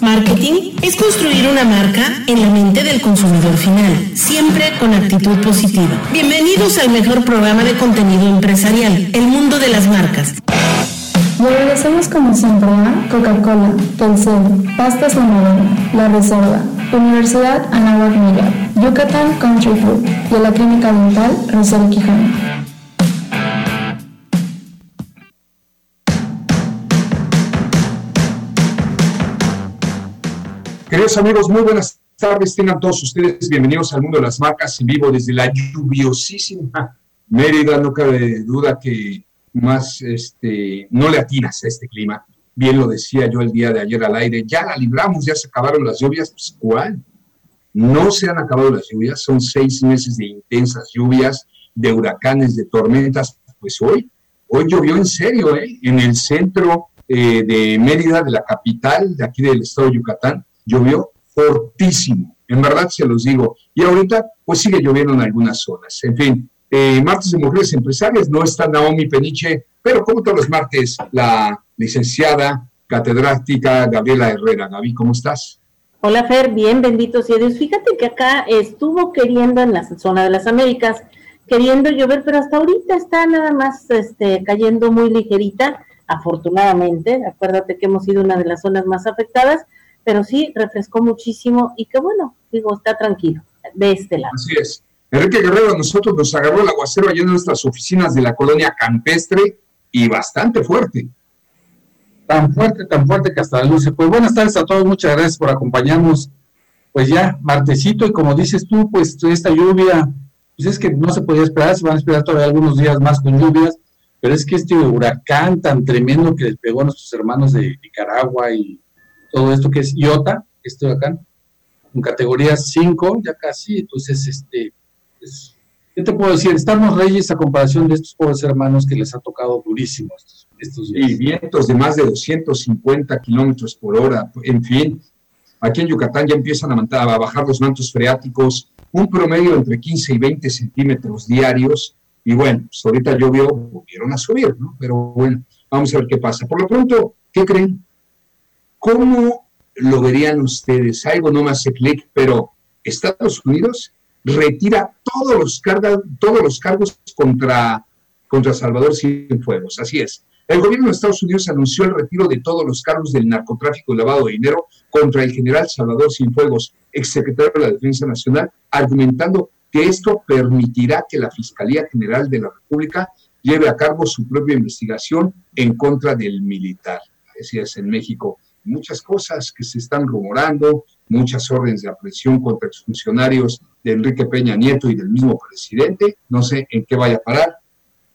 Marketing es construir una marca en la mente del consumidor final, siempre con actitud positiva. Bienvenidos al mejor programa de contenido empresarial, El Mundo de las Marcas. Le agradecemos como siempre a Coca-Cola, Telcel, Pastas La La Reserva, Universidad Anáhuac Miguel, Yucatán Country Club y a la Clínica Dental Rosario Quijano. Queridos amigos, muy buenas tardes. Tengan todos ustedes bienvenidos al mundo de las marcas en vivo desde la lluviosísima Mérida. No cabe duda que más este, no le atinas a este clima. Bien lo decía yo el día de ayer al aire. Ya la libramos, ya se acabaron las lluvias. Pues, ¿cuál? No se han acabado las lluvias. Son seis meses de intensas lluvias, de huracanes, de tormentas. Pues hoy, hoy llovió en serio, ¿eh? En el centro eh, de Mérida, de la capital de aquí del estado de Yucatán llovió fortísimo, en verdad se los digo. Y ahorita, pues sigue lloviendo en algunas zonas. En fin, eh, martes de mujeres empresarias, no está Naomi Peniche, pero como todos los martes, la licenciada catedrática Gabriela Herrera. Gaby, ¿cómo estás? Hola Fer, bien, bendito sea Dios. Fíjate que acá estuvo queriendo en la zona de las Américas, queriendo llover, pero hasta ahorita está nada más este, cayendo muy ligerita, afortunadamente. Acuérdate que hemos sido una de las zonas más afectadas, pero sí refrescó muchísimo y que bueno, digo, está tranquilo de este lado. Así es. Enrique Guerrero, a nosotros nos agarró el aguacero allá en nuestras oficinas de la colonia campestre y bastante fuerte. Tan fuerte, tan fuerte que hasta la luz Pues buenas tardes a todos, muchas gracias por acompañarnos. Pues ya, martesito, y como dices tú, pues esta lluvia, pues es que no se podía esperar, se van a esperar todavía algunos días más con lluvias, pero es que este huracán tan tremendo que les pegó a nuestros hermanos de Nicaragua y todo esto que es IOTA, este huracán, en categoría 5, ya casi, entonces, este, pues, ¿qué te puedo decir? Estamos reyes a comparación de estos pobres hermanos que les ha tocado durísimo estos, días. Y vientos de más de 250 kilómetros por hora, en fin, aquí en Yucatán ya empiezan a, a bajar los mantos freáticos, un promedio entre 15 y 20 centímetros diarios, y bueno, pues ahorita llovió, volvieron a subir, ¿no? Pero bueno, vamos a ver qué pasa. Por lo pronto, ¿qué creen? ¿Cómo lo verían ustedes? Algo no me hace clic, pero Estados Unidos retira todos los, todos los cargos contra, contra Salvador Cienfuegos. Así es. El gobierno de Estados Unidos anunció el retiro de todos los cargos del narcotráfico y lavado de dinero contra el general Salvador Cienfuegos, exsecretario de la Defensa Nacional, argumentando que esto permitirá que la Fiscalía General de la República lleve a cabo su propia investigación en contra del militar. Así es, en México muchas cosas que se están rumorando, muchas órdenes de aprehensión contra exfuncionarios de Enrique Peña Nieto y del mismo presidente. No sé en qué vaya a parar.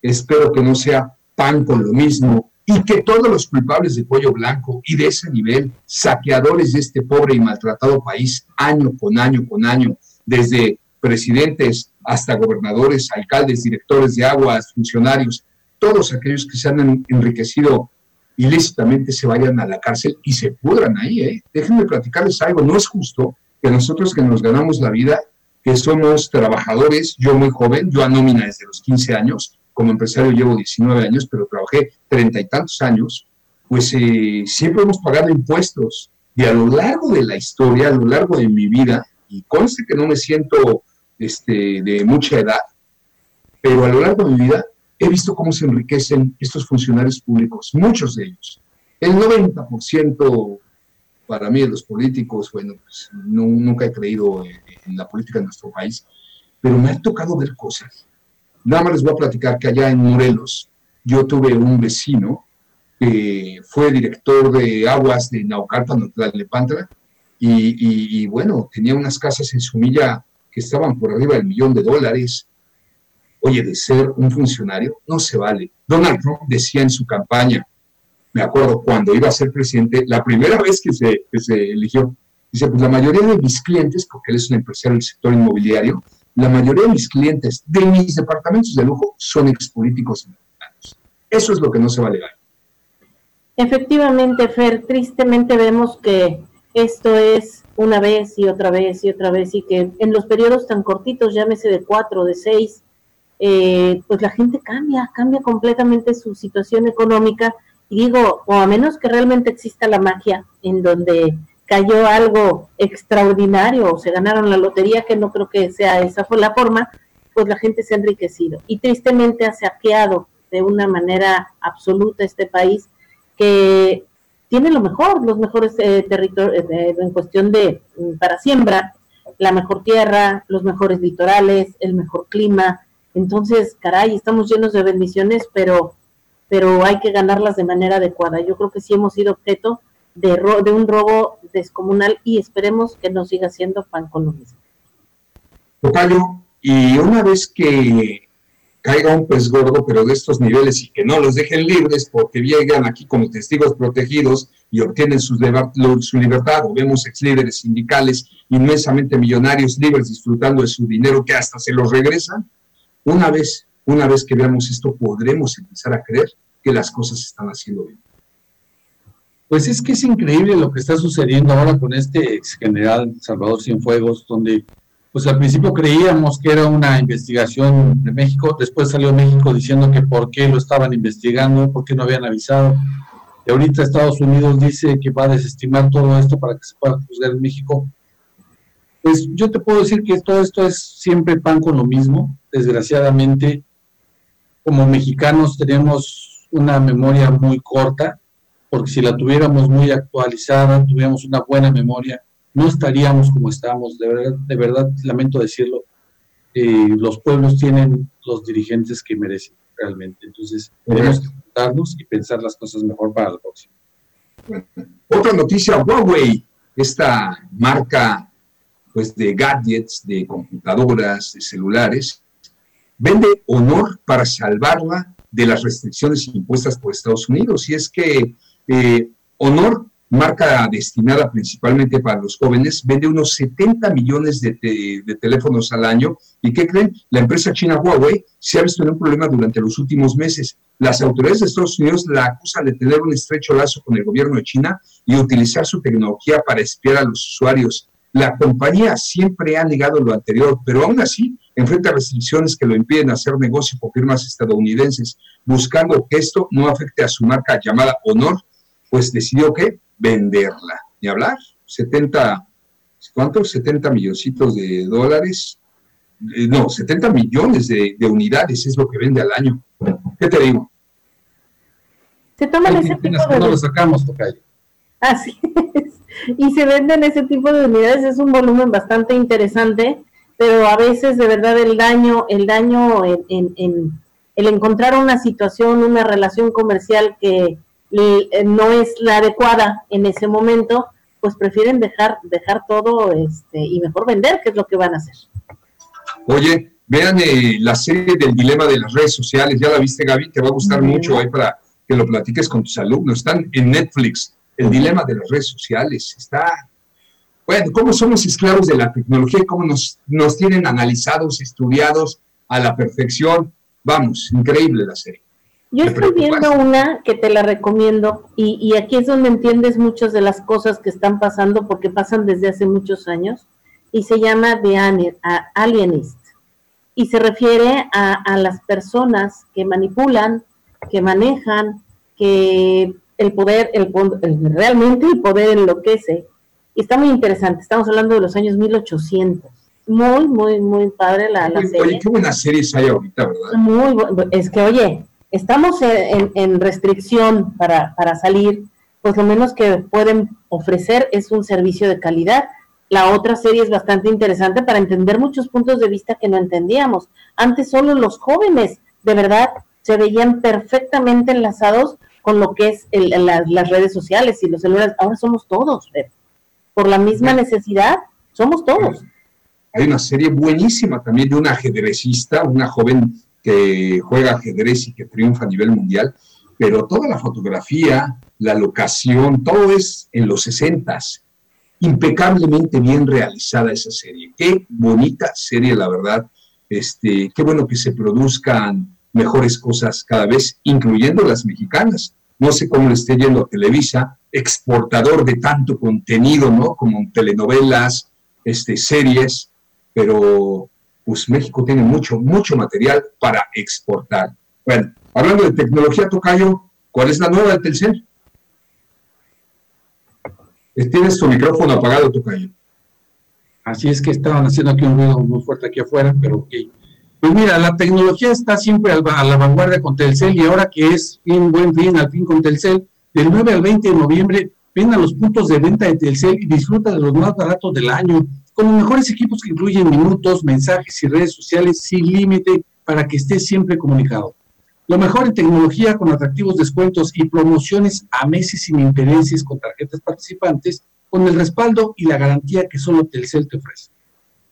Espero que no sea pan con lo mismo y que todos los culpables de cuello blanco y de ese nivel, saqueadores de este pobre y maltratado país, año con año con año, desde presidentes hasta gobernadores, alcaldes, directores de aguas, funcionarios, todos aquellos que se han enriquecido ilícitamente se vayan a la cárcel y se pudran ahí. ¿eh? Déjenme platicarles algo, no es justo que nosotros que nos ganamos la vida, que somos trabajadores, yo muy joven, yo a nómina desde los 15 años, como empresario llevo 19 años, pero trabajé treinta y tantos años, pues eh, siempre hemos pagado impuestos. Y a lo largo de la historia, a lo largo de mi vida, y conste que no me siento este, de mucha edad, pero a lo largo de mi vida he visto cómo se enriquecen estos funcionarios públicos, muchos de ellos. El 90% para mí de los políticos, bueno, pues nunca he creído en, la política de nuestro país, pero me ha tocado ver cosas. Nada más les voy a platicar que allá en Morelos yo tuve un vecino que fue director de aguas de Naucalpan, Tlalnepantla, y, y, y bueno, tenía unas casas en su milla que estaban por arriba del millón de dólares, Oye, de ser un funcionario no se vale. Donald Trump decía en su campaña, me acuerdo cuando iba a ser presidente, la primera vez que se, se eligió, dice, pues la mayoría de mis clientes, porque él es un empresario del sector inmobiliario, la mayoría de mis clientes de mis departamentos de lujo son expolíticos mexicanos. Eso es lo que no se vale. Efectivamente, Fer, tristemente vemos que esto es una vez y otra vez y otra vez y que en los periodos tan cortitos, llámese de cuatro, de seis, eh, pues la gente cambia, cambia completamente su situación económica. Y digo, o a menos que realmente exista la magia en donde cayó algo extraordinario o se ganaron la lotería, que no creo que sea esa fue la forma, pues la gente se ha enriquecido y tristemente ha saqueado de una manera absoluta este país que tiene lo mejor, los mejores eh, territorios eh, en cuestión de mm, para siembra, la mejor tierra, los mejores litorales, el mejor clima. Entonces, caray, estamos llenos de bendiciones, pero pero hay que ganarlas de manera adecuada. Yo creo que sí hemos sido objeto de, de un robo descomunal y esperemos que no siga siendo pan con lo mismo. Tocayo, y una vez que caiga un pez gordo, pero de estos niveles y que no los dejen libres porque llegan aquí como testigos protegidos y obtienen su, su libertad, o vemos ex líderes sindicales inmensamente millonarios libres disfrutando de su dinero que hasta se los regresan, una vez, una vez que veamos esto, podremos empezar a creer que las cosas están haciendo bien. Pues es que es increíble lo que está sucediendo ahora con este ex general Salvador Cienfuegos, donde pues al principio creíamos que era una investigación de México, después salió México diciendo que por qué lo estaban investigando, por qué no habían avisado. Y ahorita Estados Unidos dice que va a desestimar todo esto para que se pueda juzgar en México. Pues yo te puedo decir que todo esto es siempre pan con lo mismo. Desgraciadamente, como mexicanos tenemos una memoria muy corta porque si la tuviéramos muy actualizada, tuviéramos una buena memoria, no estaríamos como estamos. De verdad, de verdad lamento decirlo, eh, los pueblos tienen los dirigentes que merecen realmente. Entonces, tenemos que juntarnos y pensar las cosas mejor para la próxima. Otra noticia, Huawei, esta marca pues, de gadgets, de computadoras, de celulares, vende honor para salvarla de las restricciones impuestas por Estados Unidos. Y es que eh, Honor, marca destinada principalmente para los jóvenes, vende unos 70 millones de, teléfonos al año. ¿Y qué creen? La empresa china Huawei se ha visto en un problema durante los últimos meses. Las autoridades de Estados Unidos la acusan de tener un estrecho lazo con el gobierno de China y utilizar su tecnología para espiar a los usuarios. La compañía siempre ha negado lo anterior, pero aún así enfrenta restricciones que lo impiden hacer negocio con firmas estadounidenses, buscando que esto no afecte a su marca llamada Honor, pues decidió que venderla. Ni hablar, 70, ¿cuántos? 70 milloncitos de dólares. Eh, no, 70 millones de, unidades es lo que vende al año. ¿Qué te digo? Se toman ese tipo de... No lo sacamos, Tocayo. Así es. Y se venden ese tipo de unidades, es un volumen bastante interesante, pero a veces de verdad el daño, el daño en, en el encontrar una situación, una relación comercial que no es la adecuada en ese momento, pues prefieren dejar, dejar todo este, y mejor vender, que es lo que van a hacer. Oye, vean eh, la serie del dilema de las redes sociales, ya la viste Gaby, te va a gustar mucho ahí para que lo platiques con tus alumnos. Están en Netflix, el dilema de las redes sociales. Está, bueno, cómo somos esclavos de la tecnología y cómo nos, nos tienen analizados, estudiados a la perfección. Vamos, increíble la serie. Yo estoy viendo una que te la recomiendo y, y, aquí es donde entiendes muchas de las cosas que están pasando porque pasan desde hace muchos años y se llama The Alienist y se refiere a, a las personas que manipulan, que manejan, que el poder, el, realmente el poder enloquece. Y está muy interesante, estamos hablando de los años 1800. Muy, muy, muy padre la, la serie. Oye, qué buenas series hay ahorita, ¿verdad? Muy, es que, oye, estamos en, restricción para, para, salir, pues lo menos que pueden ofrecer es un servicio de calidad. La otra serie es bastante interesante para entender muchos puntos de vista que no entendíamos. Antes solo los jóvenes, de verdad, se veían perfectamente enlazados con lo que es las redes sociales y los celulares. Ahora somos todos, por la misma necesidad, somos todos. Hay una serie buenísima también de una ajedrecista, una joven que juega ajedrez y que triunfa a nivel mundial, pero toda la fotografía, la locación, todo es en los sesentas. Impecablemente bien realizada esa serie. Qué bonita serie, la verdad. Este, qué bueno que se produzcan mejores cosas cada vez, incluyendo las mexicanas. No sé cómo le esté yendo a Televisa, exportador de tanto contenido, ¿no? Como telenovelas, este, series, pero pues México tiene mucho, mucho material para exportar. Bueno, hablando de tecnología, Tocayo, ¿cuál es la nueva de Telcel? Tienes tu micrófono apagado, Tocayo. Así es que estaban haciendo aquí un ruido muy fuerte aquí afuera, pero. Pues mira, la tecnología está siempre a la vanguardia con Telcel y ahora que es fin, buen fin, al fin con Telcel, del 9 al 20 de noviembre, ven a los puntos de venta de Telcel y disfruta de los más baratos del año, con los mejores equipos que incluyen minutos, mensajes y redes sociales sin límite para que estés siempre comunicado. Lo mejor en tecnología con atractivos descuentos y promociones a meses sin intereses con tarjetas participantes, con el respaldo y la garantía que solo Telcel te ofrece.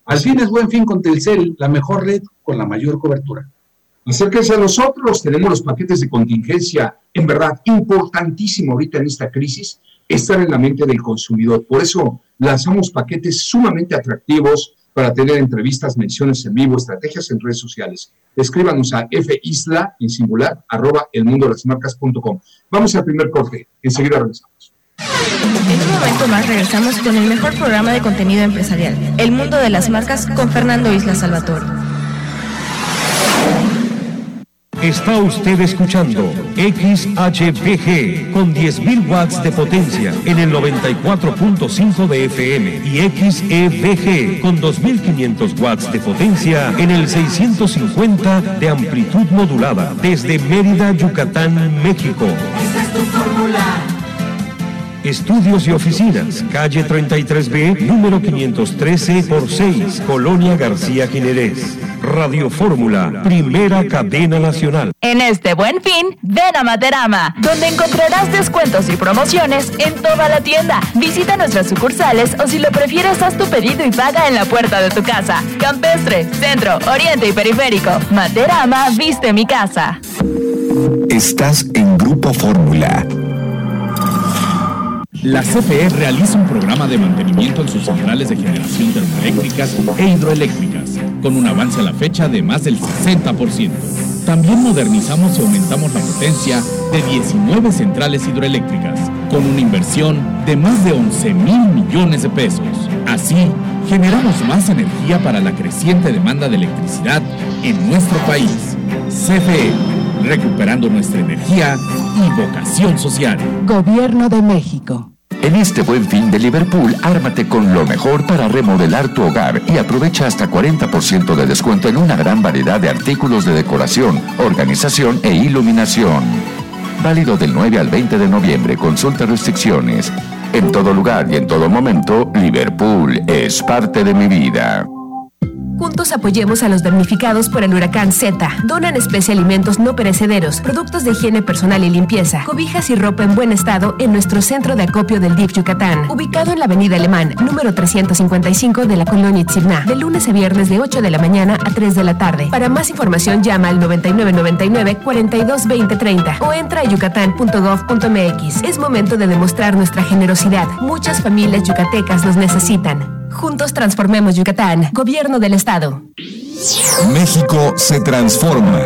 Al fin es buen fin con Telcel, la mejor red con la mayor cobertura. Acérquense a nosotros, tenemos los paquetes de contingencia, en verdad, importantísimo ahorita en esta crisis, estar en la mente del consumidor. Por eso lanzamos paquetes sumamente atractivos para tener entrevistas, menciones en vivo, estrategias en redes sociales. Escríbanos a fisla, en singular, arroba elmundolasmarcas.com. Vamos al primer corte, enseguida regresamos. En un momento más regresamos con el mejor programa de contenido empresarial, El Mundo de las Marcas, con Fernando Isla Salvatore. Está usted escuchando XHPG con 10.000 watts de potencia en el 94.5 de FM y XEVG con 2.500 watts de potencia en el 650 de amplitud modulada desde Mérida, Yucatán, México. Esta es tu fórmula. Estudios y oficinas, calle 33B, número 513 por 6, Colonia García Jiménez. Radio Fórmula, primera cadena nacional. En este buen fin, ven a Materama, donde encontrarás descuentos y promociones en toda la tienda. Visita nuestras sucursales o si lo prefieres, haz tu pedido y paga en la puerta de tu casa. Campestre, Centro, Oriente y Periférico. Materama, viste mi casa. Estás en Grupo Fórmula la CFE realiza un programa de mantenimiento en sus centrales de generación termoeléctricas e hidroeléctricas, con un avance a la fecha de más del 60%. También modernizamos y aumentamos la potencia de 19 centrales hidroeléctricas, con una inversión de más de 11 mil millones de pesos. Así, generamos más energía para la creciente demanda de electricidad en nuestro país. CFE, recuperando nuestra energía y vocación social. Gobierno de México. En este buen fin de Liverpool, ármate con lo mejor para remodelar tu hogar y aprovecha hasta 40% de descuento en una gran variedad de artículos de decoración, organización e iluminación. Válido del 9 al 20 de noviembre, consulta restricciones. En todo lugar y en todo momento, Liverpool es parte de mi vida. Juntos apoyemos a los damnificados por el huracán Z. Donan especie alimentos no perecederos, productos de higiene personal y limpieza, cobijas y ropa en buen estado en nuestro centro de acopio del DIF Yucatán, ubicado en la Avenida Alemán, número 355 de la colonia Itzirná, de lunes a viernes de 8 de la mañana a 3 de la tarde. Para más información llama al 9999 42 o entra a yucatán.gov.mx. Es momento de demostrar nuestra generosidad. Muchas familias yucatecas nos necesitan. Juntos transformemos Yucatán. Gobierno del Estado. México se transforma.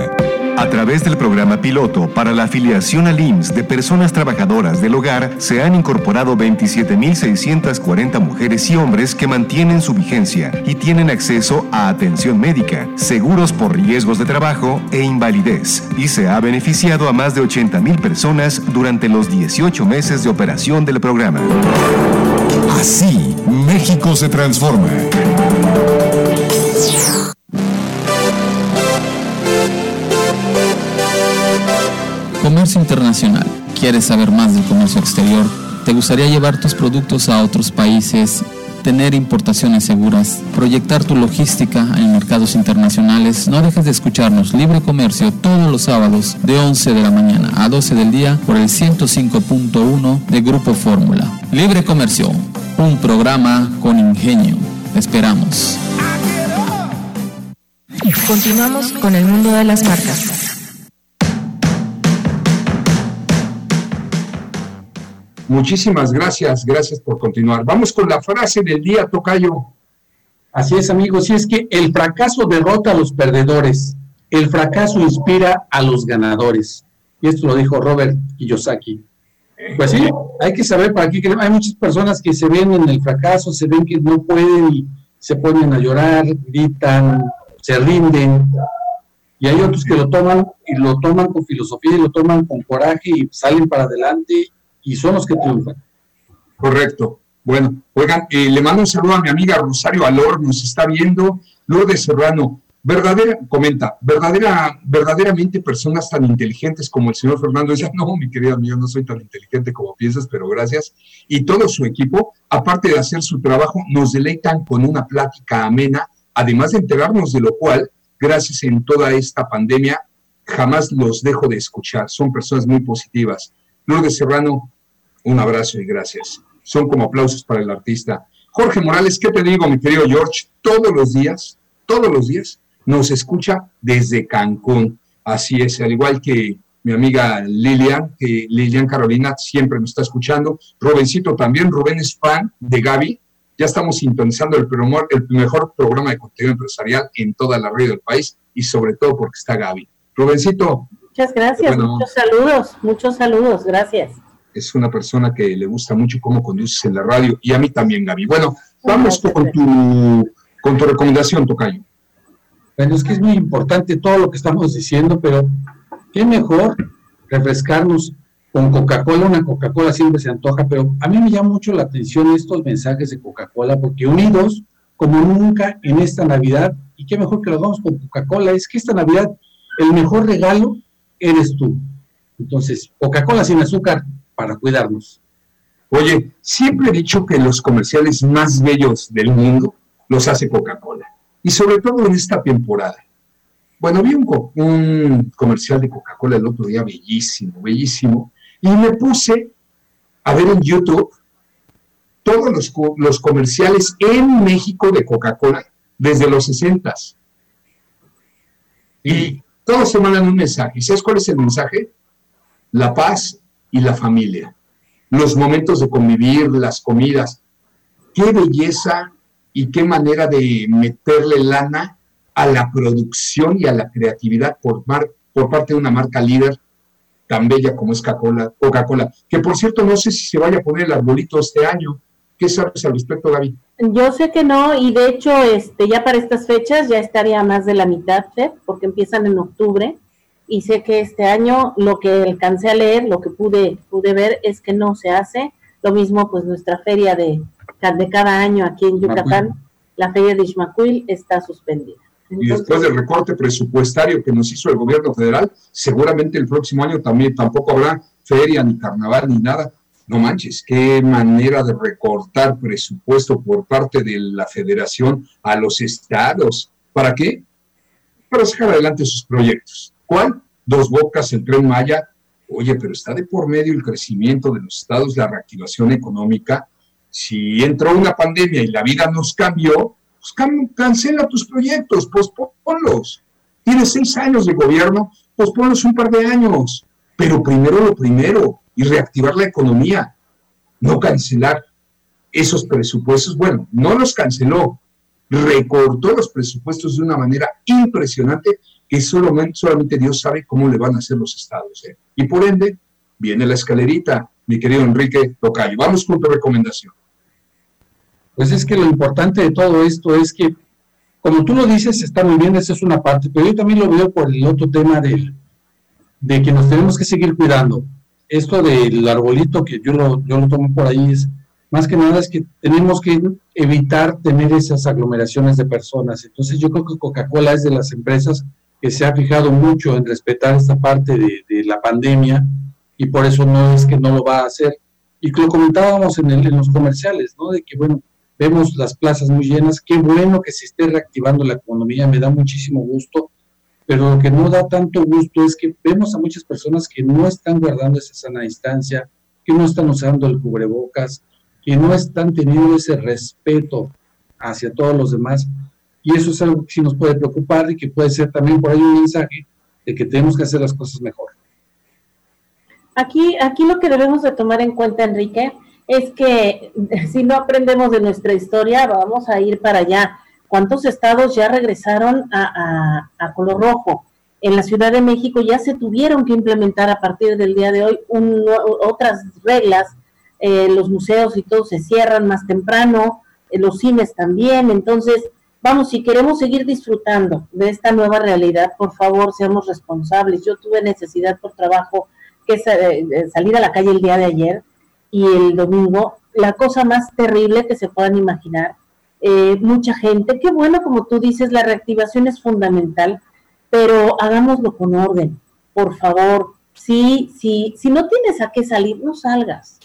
A través del programa piloto para la afiliación al IMSS de personas trabajadoras del hogar, se han incorporado 27.640 mujeres y hombres que mantienen su vigencia y tienen acceso a atención médica, seguros por riesgos de trabajo e invalidez, y se ha beneficiado a más de 80.000 personas durante los 18 meses de operación del programa. Así, México se transforma. Comercio internacional. ¿Quieres saber más del comercio exterior? ¿Te gustaría llevar tus productos a otros países? Tener importaciones seguras, proyectar tu logística en mercados internacionales, no dejes de escucharnos Libre Comercio todos los sábados de 11 de la mañana a 12 del día por el 105.1 de Grupo Fórmula. Libre Comercio, un programa con ingenio. esperamos. Continuamos con el mundo de las marcas. Muchísimas gracias, gracias por continuar. Vamos con la frase del día, Tocayo. Así es, amigos, y es que el fracaso derrota a los perdedores, el fracaso inspira a los ganadores. Y esto lo dijo Robert Kiyosaki. Pues sí, hay que saber para qué hay muchas personas que se ven en el fracaso, se ven que no pueden y se ponen a llorar, gritan, se rinden. Y hay otros que lo toman y lo toman con filosofía y lo toman con coraje y salen para adelante y son los que triunfan. Correcto. Bueno, oigan, eh, le mando un saludo a mi amiga Rosario Alor, nos está viendo. Lourdes Serrano, verdadera, comenta, verdadera, verdaderamente personas tan inteligentes como el señor Fernando. Dice, no, mi querida amiga, no soy tan inteligente como piensas, pero gracias. Y todo su equipo, aparte de hacer su trabajo, nos deleitan con una plática amena, además de enterarnos de lo cual, gracias en toda esta pandemia, jamás los dejo de escuchar. Son personas muy positivas. Lourdes Serrano, un abrazo y gracias. Son como aplausos para el artista. Jorge Morales, ¿qué te digo, mi querido George? Todos los días, todos los días, nos escucha desde Cancún. Así es, al igual que mi amiga Lilian, Lilian Carolina siempre nos está escuchando. Rubencito también, Rubén es fan de Gaby. Ya estamos sintonizando el, el mejor programa de contenido empresarial en toda la red del país y sobre todo porque está Gaby. Rubencito. Muchas gracias, muchos saludos, muchos saludos, gracias. Es una persona que le gusta mucho cómo conduces en la radio y a mí también, Gaby. Bueno, vamos con tu, con tu recomendación, Tocayo. Bueno, es que es muy importante todo lo que estamos diciendo, pero qué mejor refrescarnos con Coca-Cola. Una Coca-Cola siempre se antoja, pero a mí me llama mucho la atención estos mensajes de Coca-Cola, porque unidos como nunca en esta Navidad, y qué mejor que lo hagamos con Coca-Cola, es que esta Navidad el mejor regalo eres tú. Entonces, Coca-Cola sin azúcar para cuidarnos. Oye, siempre he dicho que los comerciales más bellos del mundo los hace Coca-Cola. Y sobre todo en esta temporada. Bueno, vi un, comercial de Coca-Cola el otro día, bellísimo, bellísimo. Y me puse a ver en YouTube todos los, los comerciales en México de Coca-Cola desde los 60. Y todos se mandan un mensaje. ¿Sabes cuál es el mensaje? La paz y la familia. Los momentos de convivir, las comidas. Qué belleza y qué manera de meterle lana a la producción y a la creatividad por, por parte de una marca líder tan bella como es Coca-Cola. Que por cierto, no sé si se vaya a poner el arbolito este año. ¿Qué sabes al respecto, Gaby? Yo sé que no, y de hecho, este, ya para estas fechas ya estaría más de la mitad, porque empiezan en octubre, y sé que este año lo que alcancé a leer, lo que pude, pude ver, es que no se hace. Lo mismo, pues nuestra feria de, de cada año aquí en Yucatán, la feria de Ismacuil, está suspendida. y después del recorte presupuestario que nos hizo el gobierno federal, seguramente el próximo año también tampoco habrá feria, ni carnaval, ni nada no manches, qué manera de recortar presupuesto por parte de la federación a los estados. ¿Para qué? Para sacar adelante sus proyectos. ¿Cuál? Dos bocas, el tren Maya. Oye, pero está de por medio el crecimiento de los estados, la reactivación económica. Si entró una pandemia y la vida nos cambió, pues cancela tus proyectos, posponlos. Tienes seis años de gobierno, posponlos un par de años. Pero primero lo primero, y reactivar la economía, no cancelar esos presupuestos. Bueno, no los canceló, recortó los presupuestos de una manera impresionante que solamente, solamente Dios sabe cómo le van a hacer los estados. ¿eh? Y por ende, viene la escalerita, mi querido Enrique Tocayo. Vamos con tu recomendación. Pues es que lo importante de todo esto es que, como tú lo dices, está muy bien, esa es una parte, pero yo también lo veo por el otro tema de, de que nos tenemos que seguir cuidando esto del arbolito que yo lo, yo lo tomo por ahí es más que nada es que tenemos que evitar tener esas aglomeraciones de personas. Entonces yo creo que Coca-Cola es de las empresas que se ha fijado mucho en respetar esta parte de, la pandemia y por eso no es que no lo va a hacer. Y lo comentábamos en, en los comerciales, ¿no? De que, bueno, vemos las plazas muy llenas, qué bueno que se esté reactivando la economía, me da muchísimo gusto pero lo que no da tanto gusto es que vemos a muchas personas que no están guardando esa sana distancia, que no están usando el cubrebocas, que no están teniendo ese respeto hacia todos los demás. Y eso es algo que sí nos puede preocupar y que puede ser también por ahí un mensaje de que tenemos que hacer las cosas mejor. Aquí, aquí lo que debemos de tomar en cuenta, Enrique, es que si no aprendemos de nuestra historia, vamos a ir para allá ¿Cuántos estados ya regresaron a, color rojo? En la Ciudad de México ya se tuvieron que implementar a partir del día de hoy otras reglas. Eh, los museos y todo se cierran más temprano, eh, los cines también. Entonces, vamos, si queremos seguir disfrutando de esta nueva realidad, por favor, seamos responsables. Yo tuve necesidad por trabajo que eh, salir a la calle el día de ayer y el domingo la cosa más terrible que se puedan imaginar. Eh, mucha gente, qué bueno, como tú dices, la reactivación es fundamental, pero hagámoslo con orden, por favor. Sí, sí, si no tienes a qué salir, no salgas.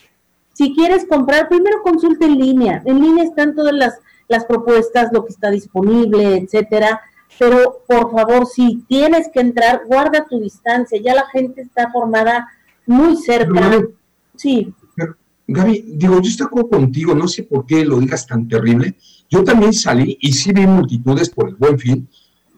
Si quieres comprar, primero consulta en línea. En línea están todas las, las propuestas, lo que está disponible, etcétera. Pero por favor, si tienes que entrar, guarda tu distancia. Ya la gente está formada muy cerca. sí. Gaby, digo, yo estoy contigo, no sé por qué lo digas tan terrible. Yo también salí y sí vi multitudes por el buen fin,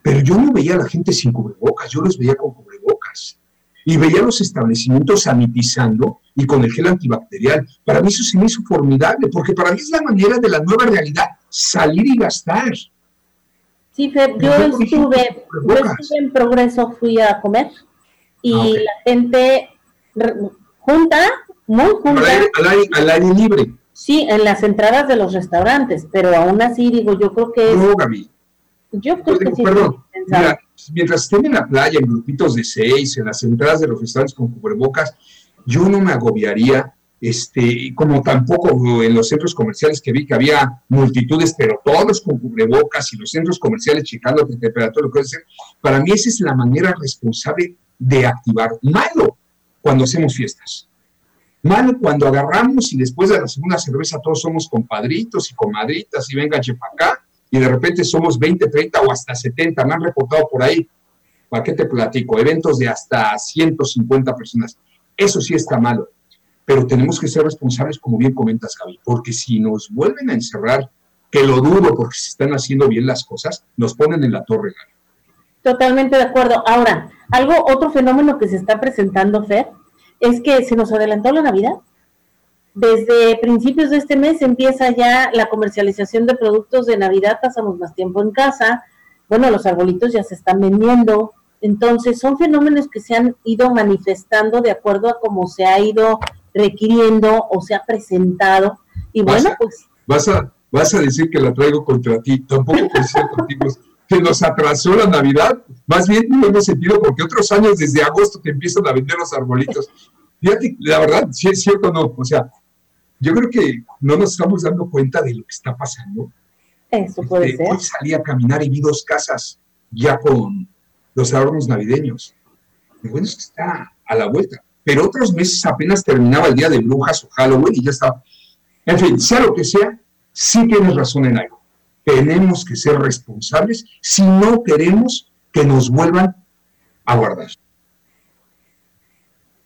pero yo no veía a la gente sin cubrebocas, yo los veía con cubrebocas. Y veía los establecimientos sanitizando y con el gel antibacterial. Para mí eso se me hizo formidable, porque para mí es la manera de la nueva realidad, salir y gastar. Sí, Fer, yo estuve, yo estuve en Progreso, fui a comer y ah, la gente junta, muy junta. Al aire, libre. Sí, en las entradas de los restaurantes, pero aún así digo, yo creo que No, Gaby. Yo creo que sí. Perdón, mientras estén en la playa, en grupitos de seis, en las entradas de los restaurantes con cubrebocas, yo no me agobiaría este, como tampoco en los centros comerciales que vi que había multitudes, pero todos con cubrebocas y los centros comerciales checando la temperatura, lo que. Para mí esa es la manera responsable de activar. Malo cuando hacemos fiestas. Malo cuando agarramos y después de la segunda cerveza todos somos compadritos y comadritas y venga acá y de repente somos 20, 30 o hasta 70. Me han reportado por ahí, ¿para qué te platico? Eventos de hasta 150 personas. Eso sí está malo pero tenemos que ser responsables, como bien comentas, Gaby, porque si nos vuelven a encerrar, que lo dudo porque se están haciendo bien las cosas, nos ponen en la torre. Totalmente de acuerdo. Ahora, algo, otro fenómeno que se está presentando, Fer, es que se nos adelantó la Navidad. Desde principios de este mes empieza ya la comercialización de productos de Navidad, pasamos más tiempo en casa, bueno, los arbolitos ya se están vendiendo, entonces son fenómenos que se han ido manifestando de acuerdo a cómo se ha ido requiriendo o se ha presentado. Y bueno, pues... Vas a, vas a decir que la traigo contra ti, tampoco ser contigo. Que nos atrasó la Navidad, más bien no hemos sentido porque otros años desde agosto te empiezan a vender los arbolitos. Fíjate, la verdad, si es cierto o no, o sea, yo creo que no nos estamos dando cuenta de lo que está pasando. Eso puede este, ser. Hoy salí a caminar y vi dos casas ya con los adornos navideños. Lo bueno es que está a la vuelta pero otros meses apenas terminaba el día de brujas o Halloween y ya estaba. En fin, sea lo que sea, sí tienes razón en algo. Tenemos que ser responsables si no queremos que nos vuelvan a guardar.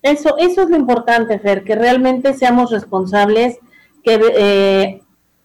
Eso, eso es lo importante, Fer, que realmente seamos responsables, que eh,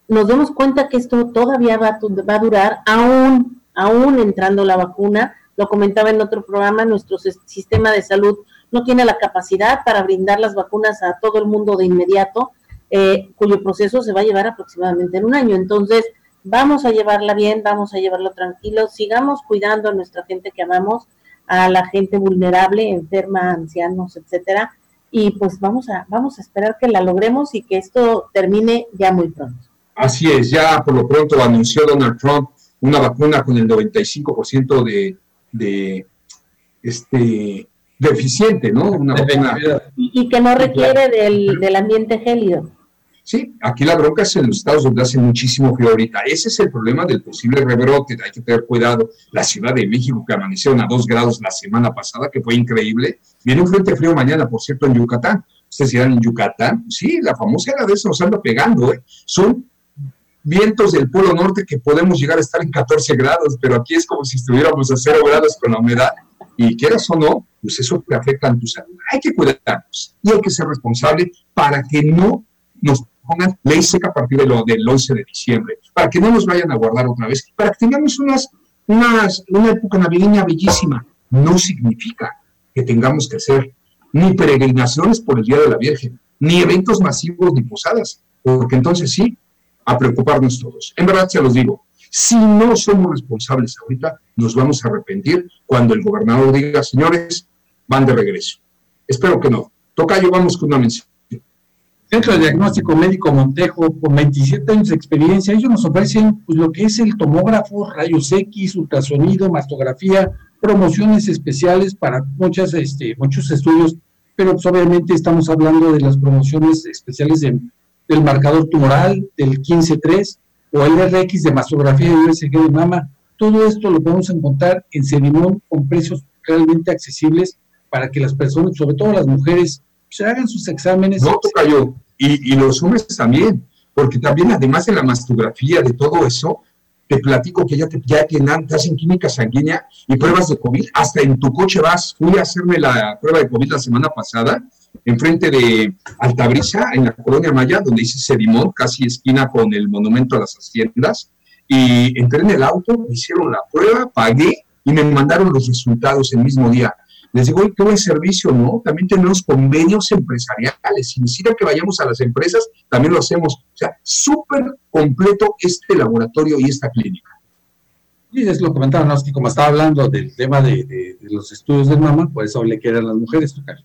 nos demos cuenta que esto todavía va, va a durar, aún, aún entrando la vacuna. Lo comentaba en otro programa, nuestro sistema de salud no tiene la capacidad para brindar las vacunas a todo el mundo de inmediato, eh, cuyo proceso se va a llevar aproximadamente en un año. Entonces, vamos a llevarla bien, vamos a llevarlo tranquilo, sigamos cuidando a nuestra gente que amamos, a la gente vulnerable, enferma, ancianos, etcétera, y pues vamos a, vamos a esperar que la logremos y que esto termine ya muy pronto. Así es, ya por lo pronto anunció Donald Trump una vacuna con el 95% de, de este deficiente, ¿no? Una y, que no requiere del, ambiente gélido. Sí, aquí la bronca es en los estados donde hace muchísimo frío ahorita. Ese es el problema del posible rebrote, hay que tener cuidado. La Ciudad de México, que amanecieron a dos grados la semana pasada, que fue increíble. Viene un frente frío mañana, por cierto, en Yucatán. Ustedes dirán, ¿en Yucatán? Sí, la famosa era de eso nos anda pegando, ¿eh? Son vientos del Polo Norte que podemos llegar a estar en 14 grados, pero aquí es como si estuviéramos a cero grados con la humedad y quieras o no, pues eso te afecta a tu salud. Hay que cuidarnos y hay que ser responsable para que no nos pongan ley seca a partir de lo, del 11 de diciembre, para que no nos vayan a guardar otra vez, para que tengamos unas, unas, una época navideña bellísima. No significa que tengamos que hacer ni peregrinaciones por el Día de la Virgen, ni eventos masivos, ni posadas, porque entonces sí, a preocuparnos todos. En verdad se los digo, si no somos responsables ahorita, nos vamos a arrepentir cuando el gobernador diga, señores, van de regreso. Espero que no. Tocayo, vamos con una mención. Centro de Diagnóstico Médico Montejo, con 27 años de experiencia, ellos nos ofrecen pues, lo que es el tomógrafo, rayos X, ultrasonido, mastografía, promociones especiales para muchas, este, muchos estudios, pero pues, obviamente estamos hablando de las promociones especiales de del marcador tumoral, del 15-3 o el RX de mastografía de USG de mama. Todo esto lo podemos encontrar en Sedimón con precios realmente accesibles para que las personas, sobre todo las mujeres, se hagan sus exámenes. No, toca yo. Y, los hombres también, porque también además de la mastografía, de todo eso, te platico que ya te, ya te hacen química sanguínea y pruebas de COVID. Hasta en tu coche vas. Fui a hacerme la prueba de COVID la semana pasada, enfrente de Altabrisa, en la colonia Maya, donde dice Sedimón, casi esquina con el monumento a las haciendas. Y entré en el auto, me hicieron la prueba, pagué y me mandaron los resultados el mismo día. Les digo, qué buen servicio, ¿no? También tenemos convenios empresariales. Si necesita que vayamos a las empresas, también lo hacemos. O sea, súper completo este laboratorio y esta clínica. Y es lo comentaba, ¿no? Es que como estaba hablando del tema de, los estudios de mama, por eso le quedan las mujeres tocar.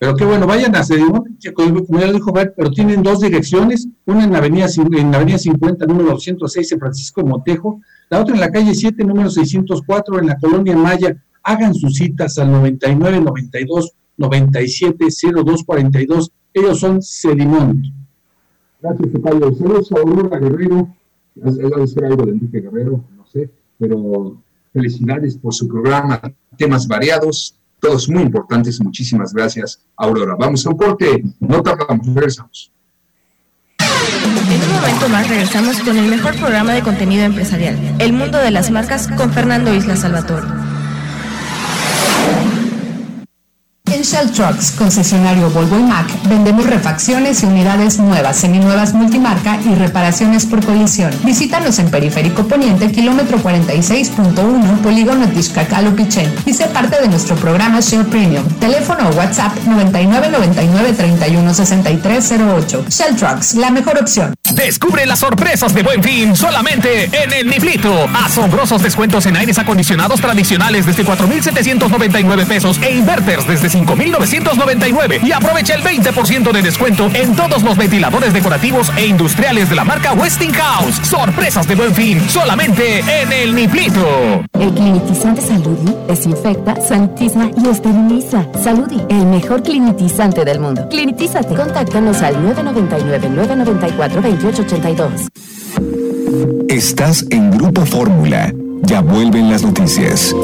Pero qué bueno, vayan a Sedimón, como ya lo dijo Bert, pero tienen dos direcciones, una en la avenida, en la avenida 50, número 206, en Francisco Montejo, la otra en la calle 7, número 604, en la colonia Maya, hagan sus citas al 99 92 97 02 42. Ellos son Sedimón. Gracias, Pablo. Saludos a Aurora Guerrero. Debe ser algo de Enrique Guerrero, no sé, pero felicidades por su programa, temas variados, todos muy importantes. Muchísimas gracias, Aurora. Vamos a un corte, no tardamos, regresamos. En un momento más regresamos con el mejor programa de contenido empresarial, El Mundo de las Marcas, con Fernando Isla Salvatore. En Shell Trucks, concesionario Volvo y Mac, vendemos refacciones y unidades nuevas, seminuevas multimarca y reparaciones por colisión. Visítanos en Periférico Poniente, kilómetro 46.1, Polígono Tixcacalo Pichén y sé parte de nuestro programa Shell Premium. Teléfono o WhatsApp 9999 316308. Shell Trucks, la mejor opción. Descubre las sorpresas de Buen Fin solamente en el Niflito. Asombrosos descuentos en aires acondicionados tradicionales desde 4,799 pesos e inverters desde 5,999 y aprovecha el 20% de descuento en todos los ventiladores decorativos e industriales de la marca Westinghouse. Sorpresas de Buen Fin solamente en el Niflito. El clinitizante Saludi desinfecta, sanitiza y esteriliza. Saludi, el mejor clinitizante del mundo. Clinitízate. Contáctanos al 999 994 2882. Estás en Grupo Fórmula. Ya vuelven las noticias.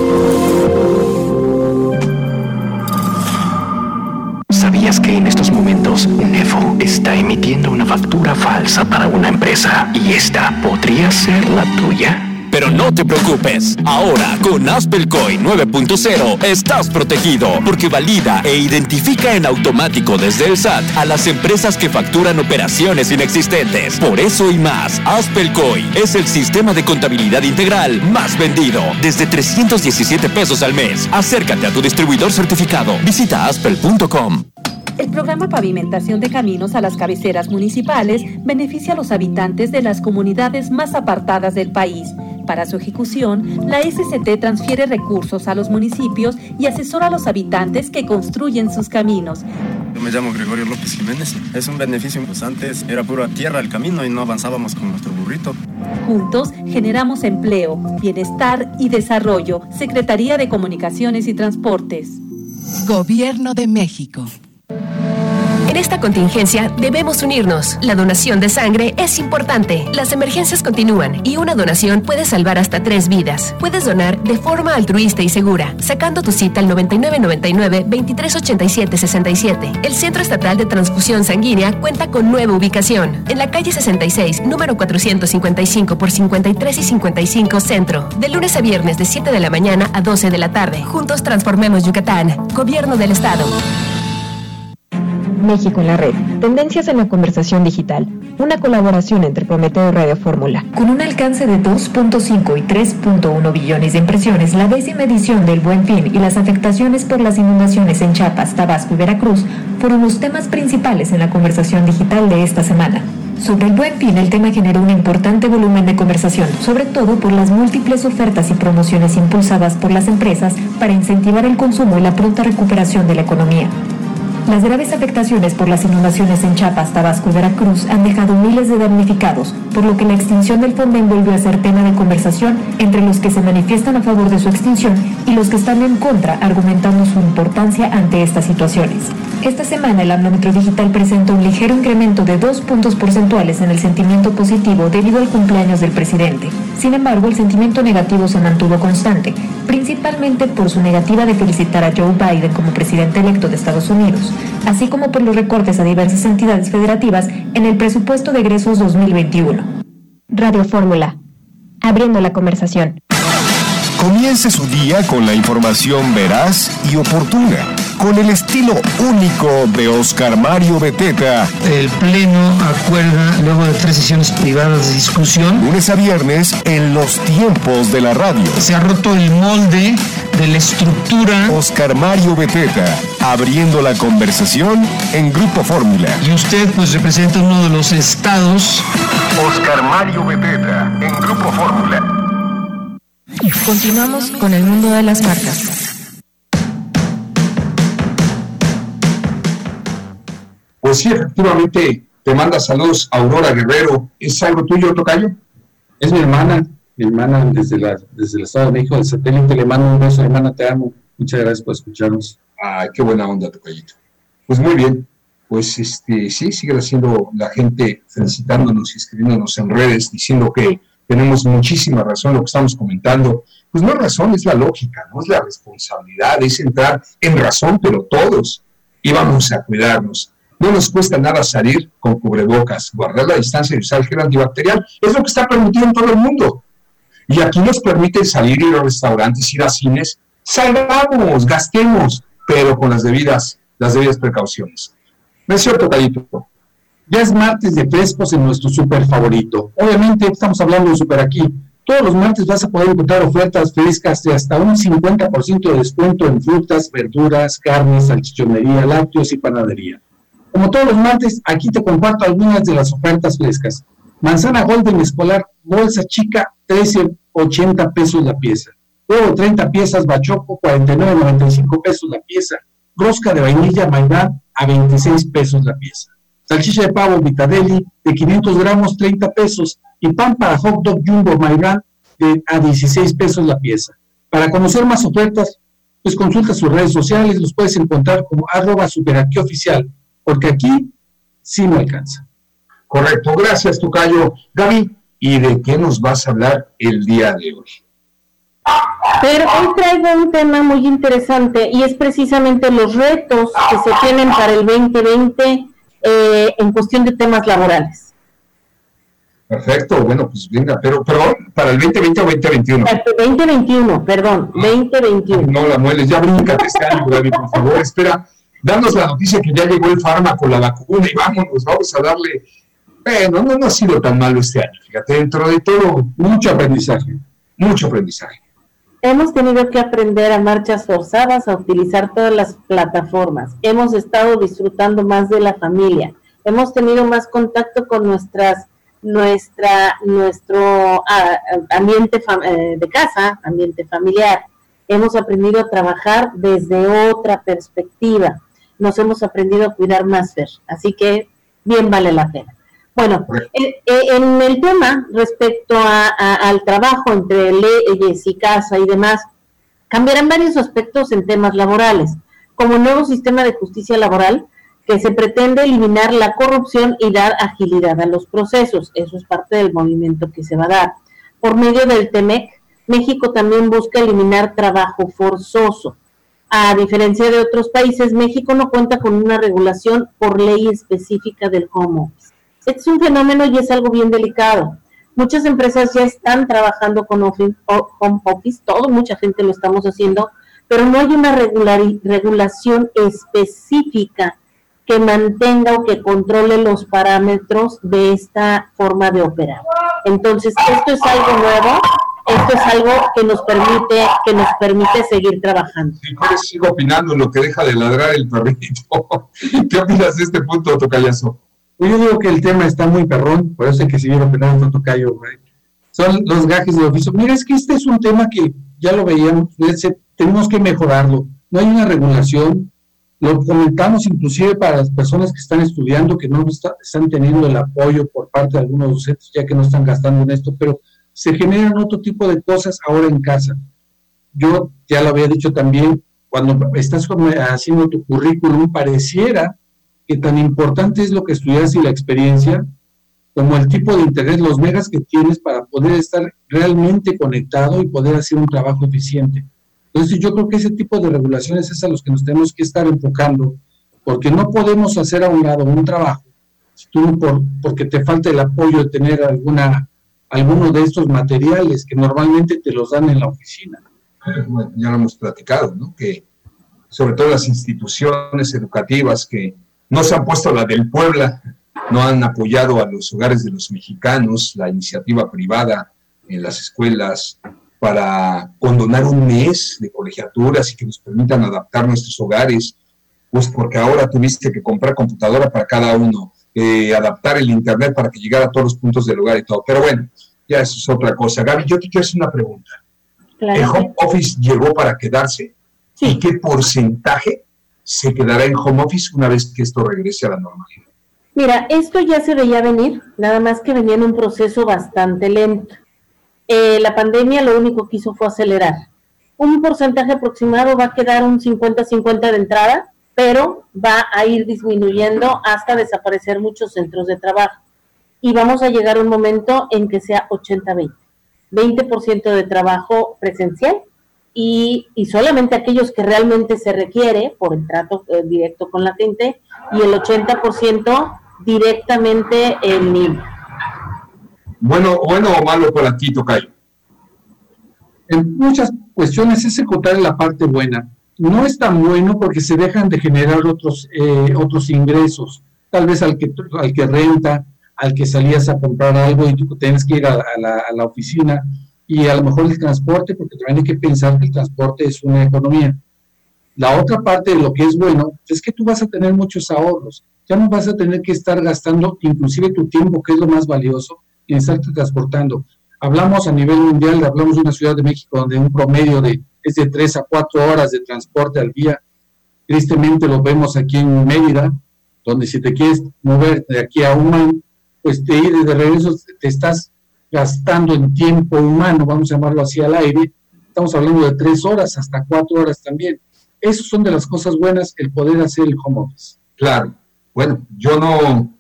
¿Sabías que en estos momentos Nefo está emitiendo una factura falsa para una empresa y esta podría ser la tuya? Pero no te preocupes, ahora con Aspelcoin 9.0 estás protegido porque valida e identifica en automático desde el SAT a las empresas que facturan operaciones inexistentes. Por eso y más, Aspelcoin es el sistema de contabilidad integral más vendido, desde 317 pesos al mes. Acércate a tu distribuidor certificado. Visita aspel.com. El programa Pavimentación de Caminos a las Cabeceras Municipales beneficia a los habitantes de las comunidades más apartadas del país. Para su ejecución, la SCT transfiere recursos a los municipios y asesora a los habitantes que construyen sus caminos. Yo me llamo Gregorio López Jiménez. Es un beneficio, pues antes era pura tierra el camino y no avanzábamos con nuestro burrito. Juntos generamos empleo, bienestar y desarrollo. Secretaría de Comunicaciones y Transportes. Gobierno de México. En esta contingencia debemos unirnos. La donación de sangre es importante. Las emergencias continúan y una donación puede salvar hasta tres vidas. Puedes donar de forma altruista y segura, sacando tu cita al 9999-2387-67. El Centro Estatal de Transfusión Sanguínea cuenta con nueva ubicación. En la calle 66, número 455 por 53 y 55 Centro. De lunes a viernes de 7 de la mañana a 12 de la tarde. Juntos transformemos Yucatán. Gobierno del Estado. México en la red. Tendencias en la conversación digital. Una colaboración entre Prometeo y Radio Fórmula. Con un alcance de 2.5 y 3.1 billones de impresiones, la décima edición del Buen Fin y las afectaciones por las inundaciones en Chiapas, Tabasco y Veracruz fueron los temas principales en la conversación digital de esta semana. Sobre el buen fin, el tema generó un importante volumen de conversación, sobre todo por las múltiples ofertas y promociones impulsadas por las empresas para incentivar el consumo y la pronta recuperación de la economía. Las graves afectaciones por las inundaciones en Chiapas, Tabasco y Veracruz han dejado miles de damnificados, por lo que la extinción del Fonden volvió a ser tema de conversación entre los que se manifiestan a favor de su extinción y los que están en contra, argumentando su importancia ante estas situaciones. Esta semana el amnómetro digital presenta un ligero incremento de dos puntos porcentuales en el sentimiento positivo debido al cumpleaños del presidente. Sin embargo, el sentimiento negativo se mantuvo constante, principalmente por su negativa de felicitar a Joe Biden como presidente electo de Estados Unidos, así como por los recortes a diversas entidades federativas en el presupuesto de egresos 2021. Radio Fórmula. Abriendo la conversación. Comience su día con la información veraz y oportuna, con el estilo único de Oscar Mario Beteta. El Pleno acuerda luego de tres sesiones privadas de discusión. Lunes a viernes en los tiempos de la radio. Se ha roto el molde de la estructura. Oscar Mario Beteta, abriendo la conversación en Grupo Fórmula. Y usted pues representa uno de los estados. Oscar Mario Beteta, en Grupo Fórmula. Continuamos con el mundo de las marcas. Pues sí, efectivamente, te manda saludos Aurora Guerrero. ¿Es algo tuyo, Tocayo? Es mi hermana, mi hermana desde, la, desde el Estado de México, del satélite. Le mando un beso, hermana, te amo. Muchas gracias por escucharnos. Ay, qué buena onda, Tocayito. Pues muy bien. Pues este, sí, sigue haciendo la gente felicitándonos y escribiéndonos en redes diciendo que tenemos muchísima razón lo que estamos comentando. Pues no es razón, es la lógica, no es la responsabilidad, es entrar en razón, pero todos. Y vamos a cuidarnos. No nos cuesta nada salir con cubrebocas, guardar la distancia y usar el gel antibacterial. Es lo que está permitido en todo el mundo. Y aquí nos permiten salir, ir a restaurantes, ir a cines. Salgamos, gastemos, pero con las debidas, las debidas precauciones. ¿No es cierto, Calito? Ya es martes de frescos en nuestro super favorito. Obviamente estamos hablando de super aquí. Todos los martes vas a poder encontrar ofertas frescas de hasta un 50% de descuento en frutas, verduras, carnes, salchichonería, lácteos y panadería. Como todos los martes, aquí te comparto algunas de las ofertas frescas. Manzana Golden Escolar, bolsa chica, 13.80 pesos la pieza. Huevo 30 piezas, bachoco, 49.95 pesos la pieza. Rosca de vainilla Maidán a 26 pesos la pieza. Salchicha de pavo Vitadelli de 500 gramos, 30 pesos. Y pan para hot dog jumbo Maidán de a 16 pesos la pieza. Para conocer más ofertas, pues consulta sus redes sociales, los puedes encontrar como arroba superaquioficial, porque aquí sí no alcanza. Correcto, gracias Tucayo. Gaby, ¿y de qué nos vas a hablar el día de hoy? Pero hoy traigo un tema muy interesante y es precisamente los retos que se tienen para el 2020 eh, en cuestión de temas laborales. Perfecto, bueno, pues venga, pero, pero para el 2020 o 2021. 2021, perdón, 2021. No la mueles, ya bríncate este año, Gaby, por favor, espera, danos la noticia que ya llegó el fármaco, la vacuna y vámonos, vamos a darle. Bueno, no, no ha sido tan malo este año, fíjate, dentro de todo, mucho aprendizaje, mucho aprendizaje. Hemos tenido que aprender a marchas forzadas a utilizar todas las plataformas. Hemos estado disfrutando más de la familia. Hemos tenido más contacto con nuestras nuestra nuestro ah, ambiente eh, de casa, ambiente familiar. Hemos aprendido a trabajar desde otra perspectiva. Nos hemos aprendido a cuidar más, Fer. Así que bien vale la pena. Bueno, eh, eh, en el tema respecto al trabajo entre leyes y casa y demás, cambiarán varios aspectos en temas laborales, como el nuevo sistema de justicia laboral, que se pretende eliminar la corrupción y dar agilidad a los procesos. Eso es parte del movimiento que se va a dar. Por medio del TEMEC, México también busca eliminar trabajo forzoso. A diferencia de otros países, México no cuenta con una regulación por ley específica del home office. Este es un fenómeno y es algo bien delicado. Muchas empresas ya están trabajando con home office, todo, mucha gente lo estamos haciendo, pero no hay una regulación específica que mantenga o que controle los parámetros de esta forma de operar. Entonces, esto es algo nuevo, esto es algo que nos permite que nos permite seguir trabajando. Si sigo opinando en lo que deja de ladrar el perrito. ¿Qué opinas de este punto, Tocayazo? Pues yo digo que el tema está muy perrón, por eso hay que seguir opinando, Tocayo. Son los gajes de oficio. Mira, es que este es un tema que ya lo veíamos, tenemos que mejorarlo. No hay una regulación, lo comentamos inclusive para las personas que están estudiando, que no están teniendo el apoyo por parte de algunos docentes, ya que no están gastando en esto, pero se generan otro tipo de cosas ahora en casa. Yo ya lo había dicho también, cuando estás haciendo tu currículum, pareciera que tan importante es lo que estudias y la experiencia como el tipo de internet, los megas que tienes para poder estar realmente conectado y poder hacer un trabajo eficiente. Entonces yo creo que ese tipo de regulaciones es a los que nos tenemos que estar enfocando, porque no podemos hacer a un lado un trabajo tú por, porque te falta el apoyo de tener alguna alguno de estos materiales que normalmente te los dan en la oficina. ya lo hemos platicado, ¿no? Que sobre todo las instituciones educativas que no se han puesto la del Puebla, no han apoyado a los hogares de los mexicanos, la iniciativa privada en las escuelas para condonar un mes de colegiaturas y que nos permitan adaptar nuestros hogares, pues porque ahora tuviste que comprar computadora para cada uno, eh, adaptar el Internet para que llegara a todos los puntos del hogar y todo. Pero bueno, ya eso es otra cosa. Gaby, yo te quiero hacer una pregunta. ¿El home office llegó para quedarse? ¿Y qué porcentaje se quedará en home office una vez que esto regrese a la normalidad? Mira, esto ya se veía venir, nada más que venía en un proceso bastante lento. Eh, la pandemia lo único que hizo fue acelerar. Un porcentaje aproximado va a quedar un 50-50 de entrada, pero va a ir disminuyendo hasta desaparecer muchos centros de trabajo. Y vamos a llegar a un momento en que sea 80-20. 20%, de trabajo presencial y, solamente aquellos que realmente se requiere por el trato eh, directo con la gente y el 80% directamente en línea. Bueno, bueno o malo para ti, Tocayo. En muchas cuestiones es encontrar la parte buena. No es tan bueno porque se dejan de generar otros, eh, otros ingresos. Tal vez al que, al que renta, al que salías a comprar algo y tú tienes que ir a, la, a la oficina y a lo mejor el transporte, porque también hay que pensar que el transporte es una economía. La otra parte de lo que es bueno es que tú vas a tener muchos ahorros ya no vas a tener que estar gastando inclusive tu tiempo, que es lo más valioso, en estarte transportando. Hablamos a nivel mundial, hablamos de una ciudad de México donde un promedio de es de 3 a 4 horas de transporte al día. Tristemente lo vemos aquí en Mérida, donde si te quieres mover de aquí a un pues te ir de regreso, te estás gastando en tiempo humano, vamos a llamarlo así al aire. Estamos hablando de 3 horas hasta 4 horas también. Esas son de las cosas buenas, el poder hacer el home office. Claro. Bueno, yo no,